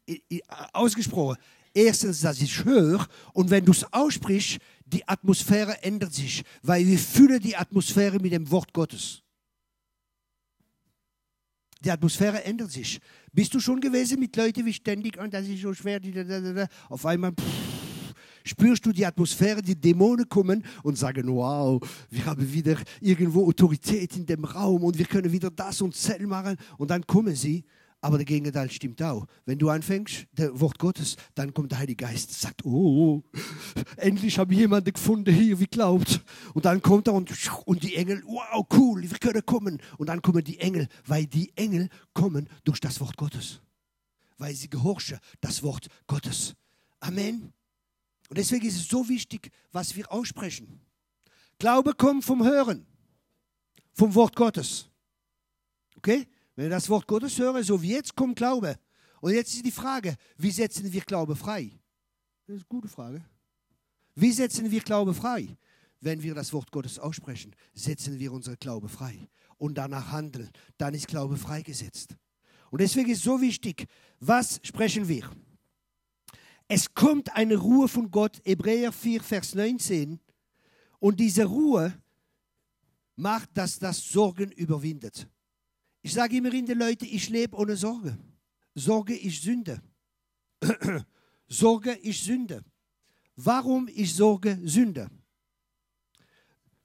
ausgesprochen, erstens, dass ich höre und wenn du es aussprichst, die Atmosphäre ändert sich, weil wir füllen die Atmosphäre mit dem Wort Gottes. Die Atmosphäre ändert sich. Bist du schon gewesen mit Leuten wie ständig, und das ist so schwer, auf einmal pff, spürst du die Atmosphäre, die Dämonen kommen und sagen, wow, wir haben wieder irgendwo Autorität in dem Raum und wir können wieder das und Zell machen. Und dann kommen sie aber der Gegenteil stimmt auch. Wenn du anfängst, das Wort Gottes, dann kommt der Heilige Geist und sagt, oh, endlich habe ich jemanden gefunden hier, wie glaubt. Und dann kommt er und, und die Engel, wow, cool, wir können kommen. Und dann kommen die Engel, weil die Engel kommen durch das Wort Gottes. Weil sie gehorchen das Wort Gottes. Amen. Und deswegen ist es so wichtig, was wir aussprechen. Glaube kommt vom Hören, vom Wort Gottes. Okay? Wenn ich das Wort Gottes höre, so wie jetzt, kommt Glaube. Und jetzt ist die Frage, wie setzen wir Glaube frei? Das ist eine gute Frage. Wie setzen wir Glaube frei? Wenn wir das Wort Gottes aussprechen, setzen wir unsere Glaube frei und danach handeln. Dann ist Glaube freigesetzt. Und deswegen ist es so wichtig, was sprechen wir? Es kommt eine Ruhe von Gott, Hebräer 4, Vers 19. Und diese Ruhe macht, dass das Sorgen überwindet. Ich sage immer in den Leuten, ich lebe ohne Sorge. Sorge ist Sünde. Sorge ist Sünde. Warum ist Sorge Sünde?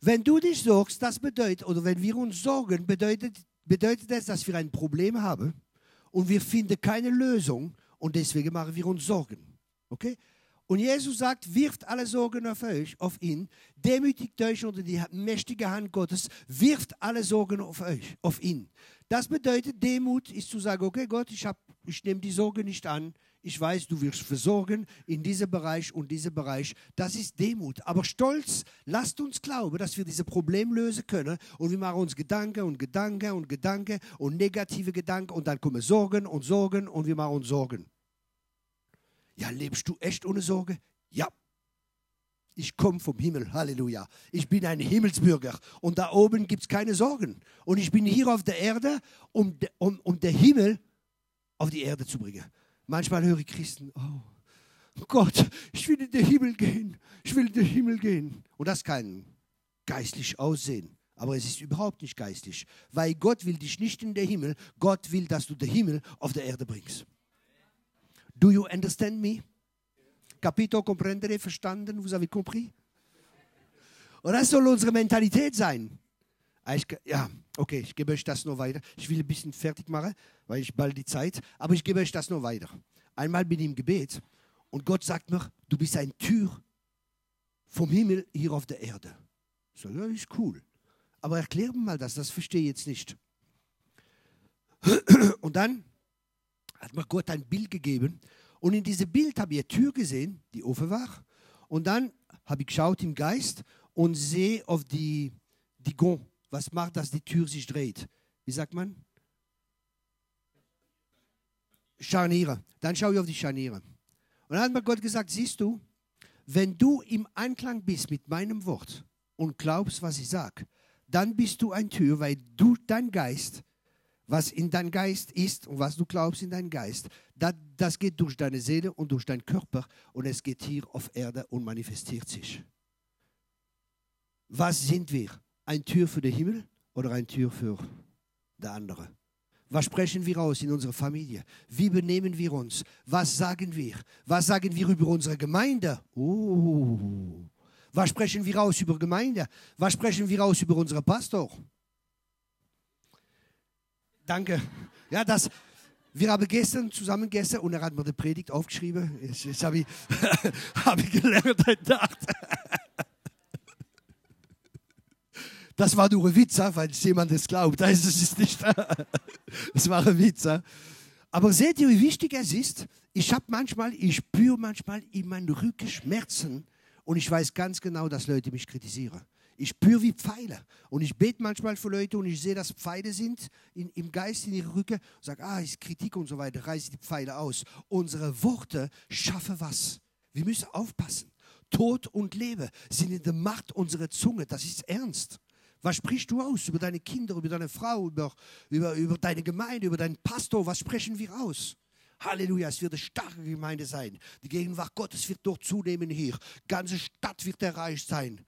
Wenn du dich sorgst, das bedeutet, oder wenn wir uns sorgen, bedeutet, bedeutet das, dass wir ein Problem haben und wir finden keine Lösung und deswegen machen wir uns Sorgen. Okay? Und Jesus sagt, wirft alle Sorgen auf euch, auf ihn, demütigt euch unter die mächtige Hand Gottes, wirft alle Sorgen auf euch, auf ihn. Das bedeutet, Demut ist zu sagen, okay Gott, ich, ich nehme die Sorge nicht an, ich weiß, du wirst versorgen in diesem Bereich und diesem Bereich. Das ist Demut. Aber Stolz, lasst uns glauben, dass wir dieses Problem lösen können. Und wir machen uns Gedanken und Gedanken und Gedanken und negative Gedanken und dann kommen Sorgen und Sorgen und wir machen uns Sorgen. Ja, lebst du echt ohne Sorge? Ja. Ich komme vom Himmel, Halleluja. Ich bin ein Himmelsbürger und da oben gibt es keine Sorgen. Und ich bin hier auf der Erde, um, um, um den Himmel auf die Erde zu bringen. Manchmal höre ich Christen, oh Gott, ich will in den Himmel gehen, ich will in den Himmel gehen. Und das kann geistlich aussehen. Aber es ist überhaupt nicht geistlich, weil Gott will dich nicht in den Himmel, Gott will, dass du den Himmel auf der Erde bringst. Do you understand me? Capito, comprendere, verstanden, vous avez compris? Und das soll unsere Mentalität sein. Ah, ich, ja, okay, ich gebe euch das nur weiter. Ich will ein bisschen fertig machen, weil ich bald die Zeit, aber ich gebe euch das nur weiter. Einmal bin ich im Gebet und Gott sagt mir, du bist ein Tür vom Himmel hier auf der Erde. So, ja, ist cool. Aber erklär mir mal das, das verstehe ich jetzt nicht. Und dann hat mir Gott ein Bild gegeben. Und in diesem Bild habe ich eine Tür gesehen, die offen war. Und dann habe ich geschaut im Geist und sehe auf die, die Gond, was macht, dass die Tür sich dreht? Wie sagt man? Scharniere. Dann schaue ich auf die Scharniere. Und dann hat mir Gott gesagt, siehst du, wenn du im Einklang bist mit meinem Wort und glaubst, was ich sage, dann bist du ein Tür, weil du, dein Geist, was in deinem Geist ist und was du glaubst in deinem Geist, das, das geht durch deine Seele und durch deinen Körper und es geht hier auf Erde und manifestiert sich. Was sind wir? Ein Tür für den Himmel oder ein Tür für der andere? Was sprechen wir aus in unserer Familie? Wie benehmen wir uns? Was sagen wir? Was sagen wir über unsere Gemeinde? Oh. Was sprechen wir aus über Gemeinde? Was sprechen wir aus über unseren Pastor? Danke. Ja, das, wir haben gestern zusammen gegessen und er hat mir die Predigt aufgeschrieben. Jetzt habe ich, hab ich gelernt heute Nacht. Das war nur ein Witz, weil jemand es glaubt. Es ist nicht. Es war ein Witz. Aber seht ihr, wie wichtig es ist? Ich habe manchmal, ich spüre manchmal in meinen Rücken Schmerzen und ich weiß ganz genau, dass Leute mich kritisieren. Ich spüre wie Pfeile. Und ich bete manchmal für Leute und ich sehe, dass Pfeile sind in, im Geist, in ihre Rücken. Und sage, ah, ist Kritik und so weiter. Reiße die Pfeile aus. Unsere Worte schaffen was. Wir müssen aufpassen. Tod und Leben sind in der Macht unserer Zunge. Das ist ernst. Was sprichst du aus über deine Kinder, über deine Frau, über, über, über deine Gemeinde, über deinen Pastor? Was sprechen wir aus? Halleluja, es wird eine starke Gemeinde sein. Die Gegenwart Gottes wird dort zunehmen hier. Die ganze Stadt wird erreicht sein.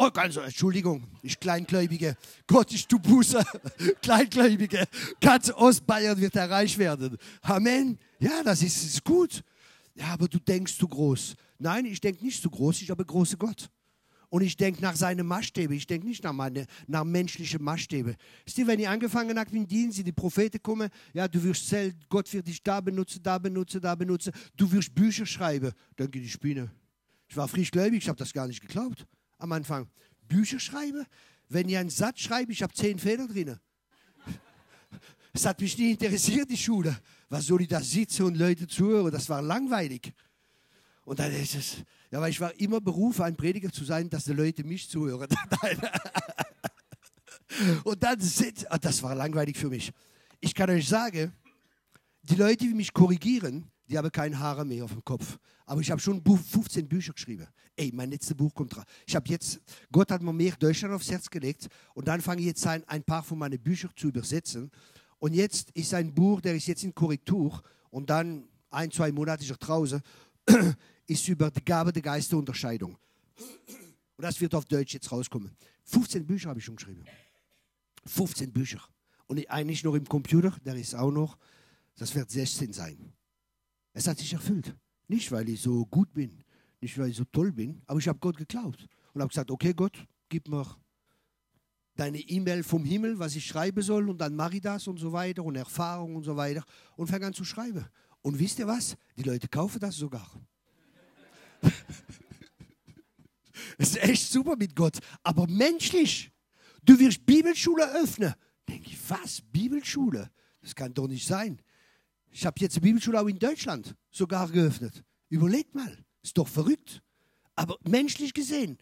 Oh, ganz, Entschuldigung, ich Kleingläubige. Gott, ich tu Buße. Kleingläubige. Ganz Ostbayern wird erreicht werden. Amen. Ja, das ist, ist gut. Ja, aber du denkst zu groß. Nein, ich denke nicht zu groß. Ich habe große Gott. Und ich denke nach seinen Maßstäben. Ich denke nicht nach, meine, nach menschlichen Maßstäben. Sieh, wenn ich angefangen habe mit Dienst, die Propheten kommen, ja, du wirst zählen, Gott wird dich da benutzen, da benutzen, da benutzen. Du wirst Bücher schreiben. Denke die Spinne. Ich war frisch gläubig, ich habe das gar nicht geglaubt am Anfang. Bücher schreiben? Wenn ich einen Satz schreibe, ich habe zehn Fehler drin. Es hat mich nie interessiert, die Schule. Was soll ich da sitzen und Leute zuhören? Das war langweilig. Und dann ist es, ja, weil ich war immer berufen, ein Prediger zu sein, dass die Leute mich zuhören. Und dann sind, ah, das war langweilig für mich. Ich kann euch sagen, die Leute, die mich korrigieren, die haben keine Haare mehr auf dem Kopf. Aber ich habe schon 15 Bücher geschrieben. Ey, mein letztes Buch kommt dran. Ich habe jetzt, Gott hat mir mehr Deutschland aufs Herz gelegt und dann fange ich jetzt an, ein paar von meinen Büchern zu übersetzen. Und jetzt ist ein Buch, der ist jetzt in Korrektur und dann ein, zwei Monate ist er draußen ist über die Gabe der Geisterunterscheidung. Und das wird auf Deutsch jetzt rauskommen. 15 Bücher habe ich schon geschrieben. 15 Bücher. Und eigentlich noch im Computer, der ist auch noch, das wird 16 sein. Es hat sich erfüllt. Nicht, weil ich so gut bin, nicht, weil ich so toll bin, aber ich habe Gott geglaubt. Und habe gesagt, okay Gott, gib mir deine E-Mail vom Himmel, was ich schreiben soll und dann mache ich das und so weiter und Erfahrung und so weiter und fange an zu schreiben. Und wisst ihr was? Die Leute kaufen das sogar. Es ist echt super mit Gott. Aber menschlich, du wirst Bibelschule öffnen. Denke ich, was? Bibelschule? Das kann doch nicht sein. Ich habe jetzt eine Bibelschule auch in Deutschland sogar geöffnet. Überleg mal, ist doch verrückt. Aber menschlich gesehen,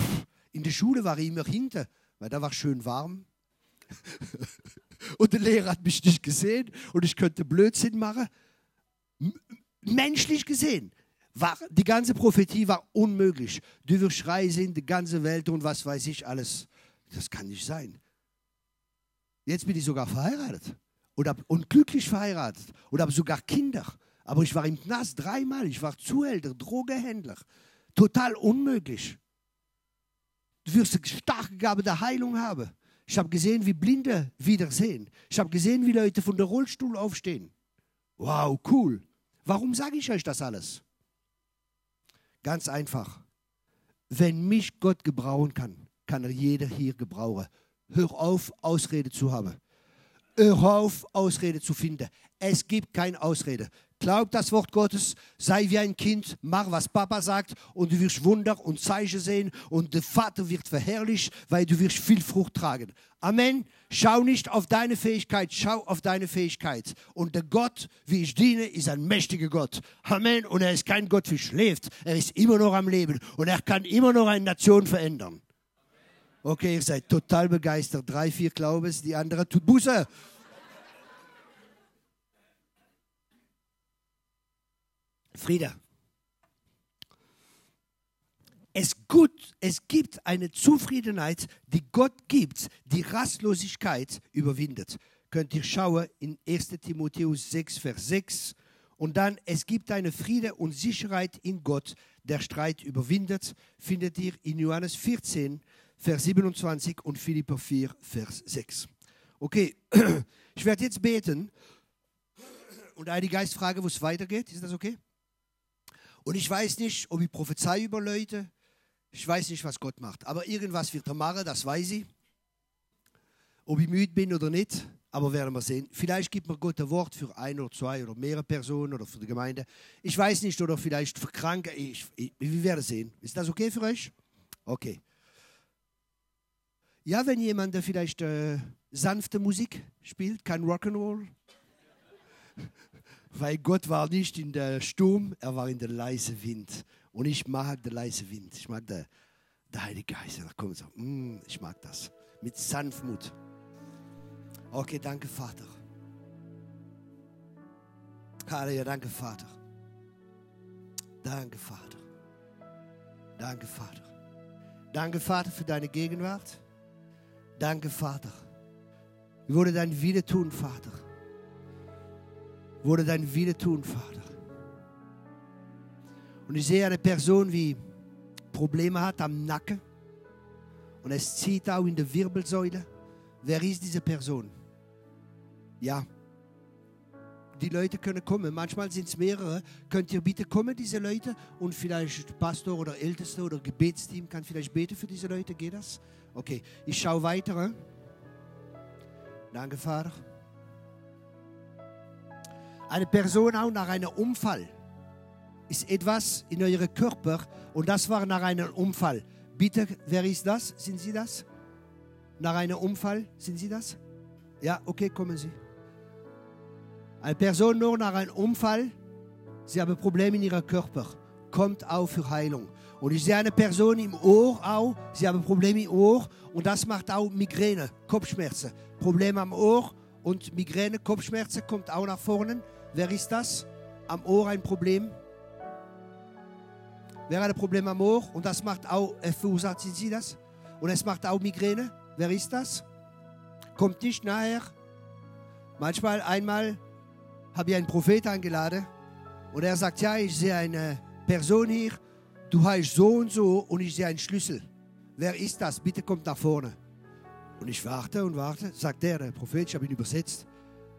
pff, in der Schule war ich immer hinter, weil da war schön warm. und der Lehrer hat mich nicht gesehen und ich könnte Blödsinn machen. Menschlich gesehen, war, die ganze Prophetie war unmöglich. Du wirst reisen in die ganze Welt und was weiß ich alles. Das kann nicht sein. Jetzt bin ich sogar verheiratet und, hab, und glücklich verheiratet und habe sogar Kinder. Aber ich war im Knast dreimal. Ich war Zuhälter, Drogehändler. Total unmöglich. Du wirst eine starke Gabe der Heilung haben. Ich habe gesehen, wie Blinde wiedersehen. Ich habe gesehen, wie Leute von der Rollstuhl aufstehen. Wow, cool. Warum sage ich euch das alles? Ganz einfach. Wenn mich Gott gebrauchen kann, kann er jeder hier gebrauchen. Hör auf, Ausrede zu haben. Hör auf, Ausrede zu finden. Es gibt keine Ausrede. Glaub das Wort Gottes, sei wie ein Kind, mach, was Papa sagt und du wirst Wunder und Zeichen sehen und der Vater wird verherrlicht, weil du wirst viel Frucht tragen. Amen. Schau nicht auf deine Fähigkeit, schau auf deine Fähigkeit. Und der Gott, wie ich diene, ist ein mächtiger Gott. Amen. Und er ist kein Gott, wie schläft. Er ist immer noch am Leben und er kann immer noch eine Nation verändern. Okay, ihr seid total begeistert. Drei, vier Glaubens, die andere tut Buße. Friede. Es, gut, es gibt eine Zufriedenheit, die Gott gibt, die Rastlosigkeit überwindet. Könnt ihr schauen in 1 Timotheus 6, Vers 6. Und dann, es gibt eine Friede und Sicherheit in Gott, der Streit überwindet, findet ihr in Johannes 14, Vers 27 und Philipper 4, Vers 6. Okay, ich werde jetzt beten und eine Geist frage, wo es weitergeht. Ist das okay? Und ich weiß nicht, ob ich prophezei über Leute. Ich weiß nicht, was Gott macht. Aber irgendwas wird er machen, das weiß ich. Ob ich müde bin oder nicht, aber werden wir sehen. Vielleicht gibt mir Gott ein Wort für ein oder zwei oder mehrere Personen oder für die Gemeinde. Ich weiß nicht, oder vielleicht für Kranke. Ich, ich, wir werden sehen. Ist das okay für euch? Okay. Ja, wenn jemand vielleicht äh, sanfte Musik spielt, kein Rock'n'Roll. Weil Gott war nicht in der Sturm, er war in der leise Wind. Und ich mag den leise Wind. Ich mag den, den Heiligen Geist. Da kommt so, mm, ich mag das. Mit Sanftmut. Okay, danke, Vater. Halleluja, danke, Vater. Danke, Vater. Danke, Vater. Danke, Vater, für deine Gegenwart. Danke, Vater. Ich wurde dein Wille tun, Vater. Ich wurde dein Wille tun, Vater. Und ich sehe eine Person, die Probleme hat am Nacken. Und es zieht auch in der Wirbelsäule. Wer ist diese Person? Ja. Die Leute können kommen. Manchmal sind es mehrere. Könnt ihr bitte kommen, diese Leute? Und vielleicht Pastor oder Älteste oder Gebetsteam kann vielleicht beten für diese Leute. Geht das? Okay, ich schaue weiter. Danke, Vater. Eine Person auch nach einem Unfall ist etwas in eurem Körper und das war nach einem Unfall. Bitte, wer ist das? Sind Sie das? Nach einem Unfall, sind Sie das? Ja, okay, kommen Sie. Eine Person nur nach einem Unfall, sie haben Probleme in ihrem Körper, kommt auch für Heilung. Und ich sehe eine Person im Ohr auch, sie haben Probleme im Ohr und das macht auch Migräne, Kopfschmerzen. Probleme am Ohr und Migräne, Kopfschmerzen kommt auch nach vorne. Wer ist das? Am Ohr ein Problem? Wer hat ein Problem am Ohr und das macht auch, verursacht Sie das? Und es macht auch Migräne? Wer ist das? Kommt nicht nachher. Manchmal, einmal habe ich einen Prophet eingeladen und er sagt, ja, ich sehe eine Person hier, du heißt so und so und ich sehe einen Schlüssel. Wer ist das? Bitte kommt nach vorne. Und ich warte und warte, sagt der, der Prophet, ich habe ihn übersetzt.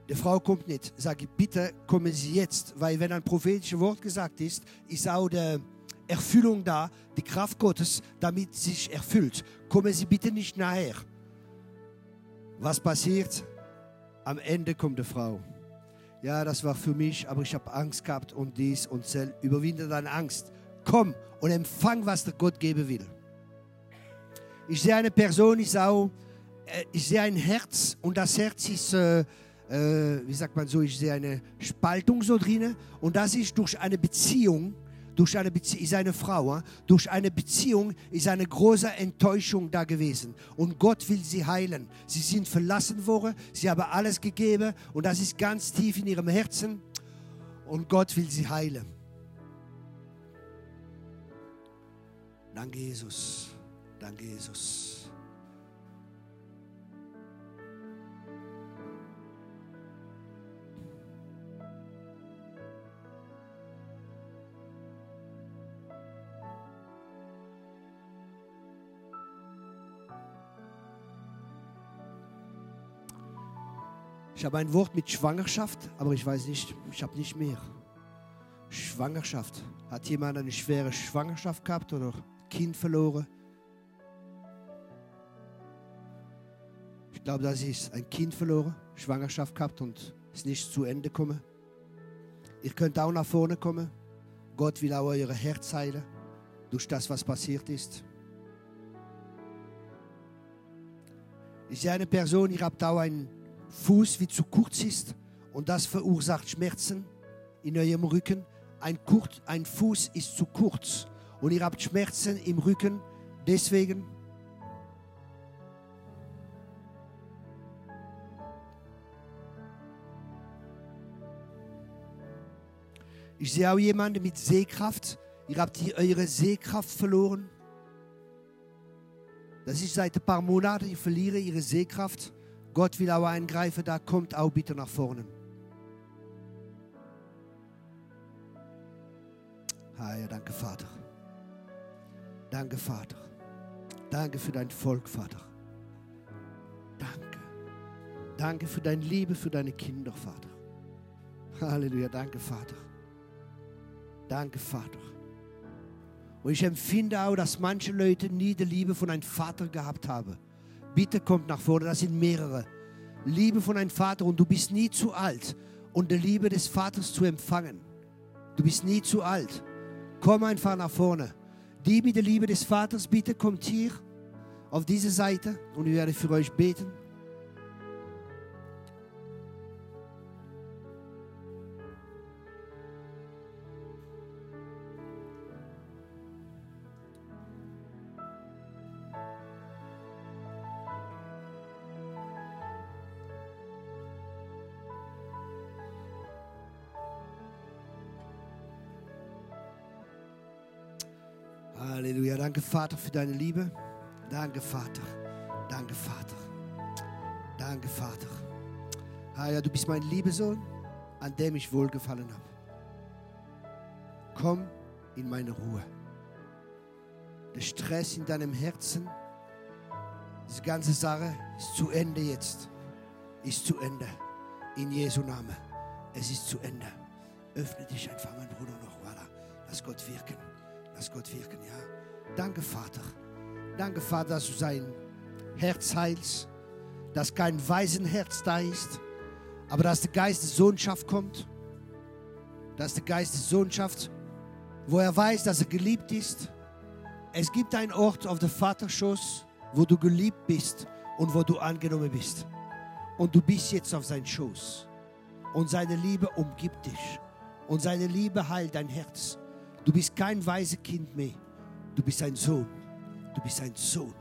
Die Frau kommt nicht. Sage bitte kommen Sie jetzt, weil wenn ein prophetisches Wort gesagt ist, ist auch die Erfüllung da, die Kraft Gottes, damit sich erfüllt. Kommen Sie bitte nicht nachher. Was passiert? Am Ende kommt die Frau. Ja, das war für mich, aber ich habe Angst gehabt und dies und das. Überwinde deine Angst. Komm und empfang, was der Gott geben will. Ich sehe eine Person, ich, auch, äh, ich sehe ein Herz und das Herz ist, äh, äh, wie sagt man so, ich sehe eine Spaltung so drinnen und das ist durch eine Beziehung durch eine Beziehung, ist eine Frau, durch eine Beziehung ist eine große Enttäuschung da gewesen. Und Gott will sie heilen. Sie sind verlassen worden, sie haben alles gegeben und das ist ganz tief in ihrem Herzen. Und Gott will sie heilen. Danke, Jesus. Danke, Jesus. Ich habe ein Wort mit Schwangerschaft, aber ich weiß nicht, ich habe nicht mehr. Schwangerschaft. Hat jemand eine schwere Schwangerschaft gehabt oder Kind verloren? Ich glaube, das ist ein Kind verloren, Schwangerschaft gehabt und ist nicht zu Ende gekommen. Ihr könnt auch nach vorne kommen. Gott will auch euer Herz heilen durch das, was passiert ist. Ich sehe eine Person, ihr habt auch ein Fuß wie zu kurz ist und das verursacht Schmerzen in eurem Rücken. Ein, kurz, ein Fuß ist zu kurz und ihr habt Schmerzen im Rücken. Deswegen Ich sehe auch jemanden mit Sehkraft. Ihr habt die, eure Sehkraft verloren. Das ist seit ein paar Monaten, ich verliere ihre Sehkraft. Gott will auch eingreifen, da kommt auch bitte nach vorne. Ah danke Vater. Danke Vater. Danke für dein Volk, Vater. Danke. Danke für deine Liebe für deine Kinder, Vater. Halleluja, danke Vater. Danke Vater. Und ich empfinde auch, dass manche Leute nie die Liebe von einem Vater gehabt haben. Bitte kommt nach vorne, das sind mehrere. Liebe von einem Vater und du bist nie zu alt, um die Liebe des Vaters zu empfangen. Du bist nie zu alt. Komm einfach nach vorne. Die mit der Liebe des Vaters, bitte kommt hier auf diese Seite und ich werde für euch beten. Vater, für deine Liebe. Danke, Vater. Danke, Vater. Danke, Vater. Herr, du bist mein Liebesohn, an dem ich wohlgefallen habe. Komm in meine Ruhe. Der Stress in deinem Herzen, diese ganze Sache ist zu Ende jetzt. Ist zu Ende. In Jesu Namen. Es ist zu Ende. Öffne dich einfach, mein Bruder, noch. Voilà. Lass Gott wirken. Lass Gott wirken, ja. Danke, Vater. Danke, Vater, dass du sein Herz heilst. Dass kein Waisenherz da ist, aber dass der Geist der Sohnschaft kommt. Dass der Geist der Sohnschaft, wo er weiß, dass er geliebt ist. Es gibt einen Ort auf der Vaterschoß, wo du geliebt bist und wo du angenommen bist. Und du bist jetzt auf seinem Schoß. Und seine Liebe umgibt dich. Und seine Liebe heilt dein Herz. Du bist kein weises Kind mehr. Du bist ein Sohn. Du bist ein Sohn.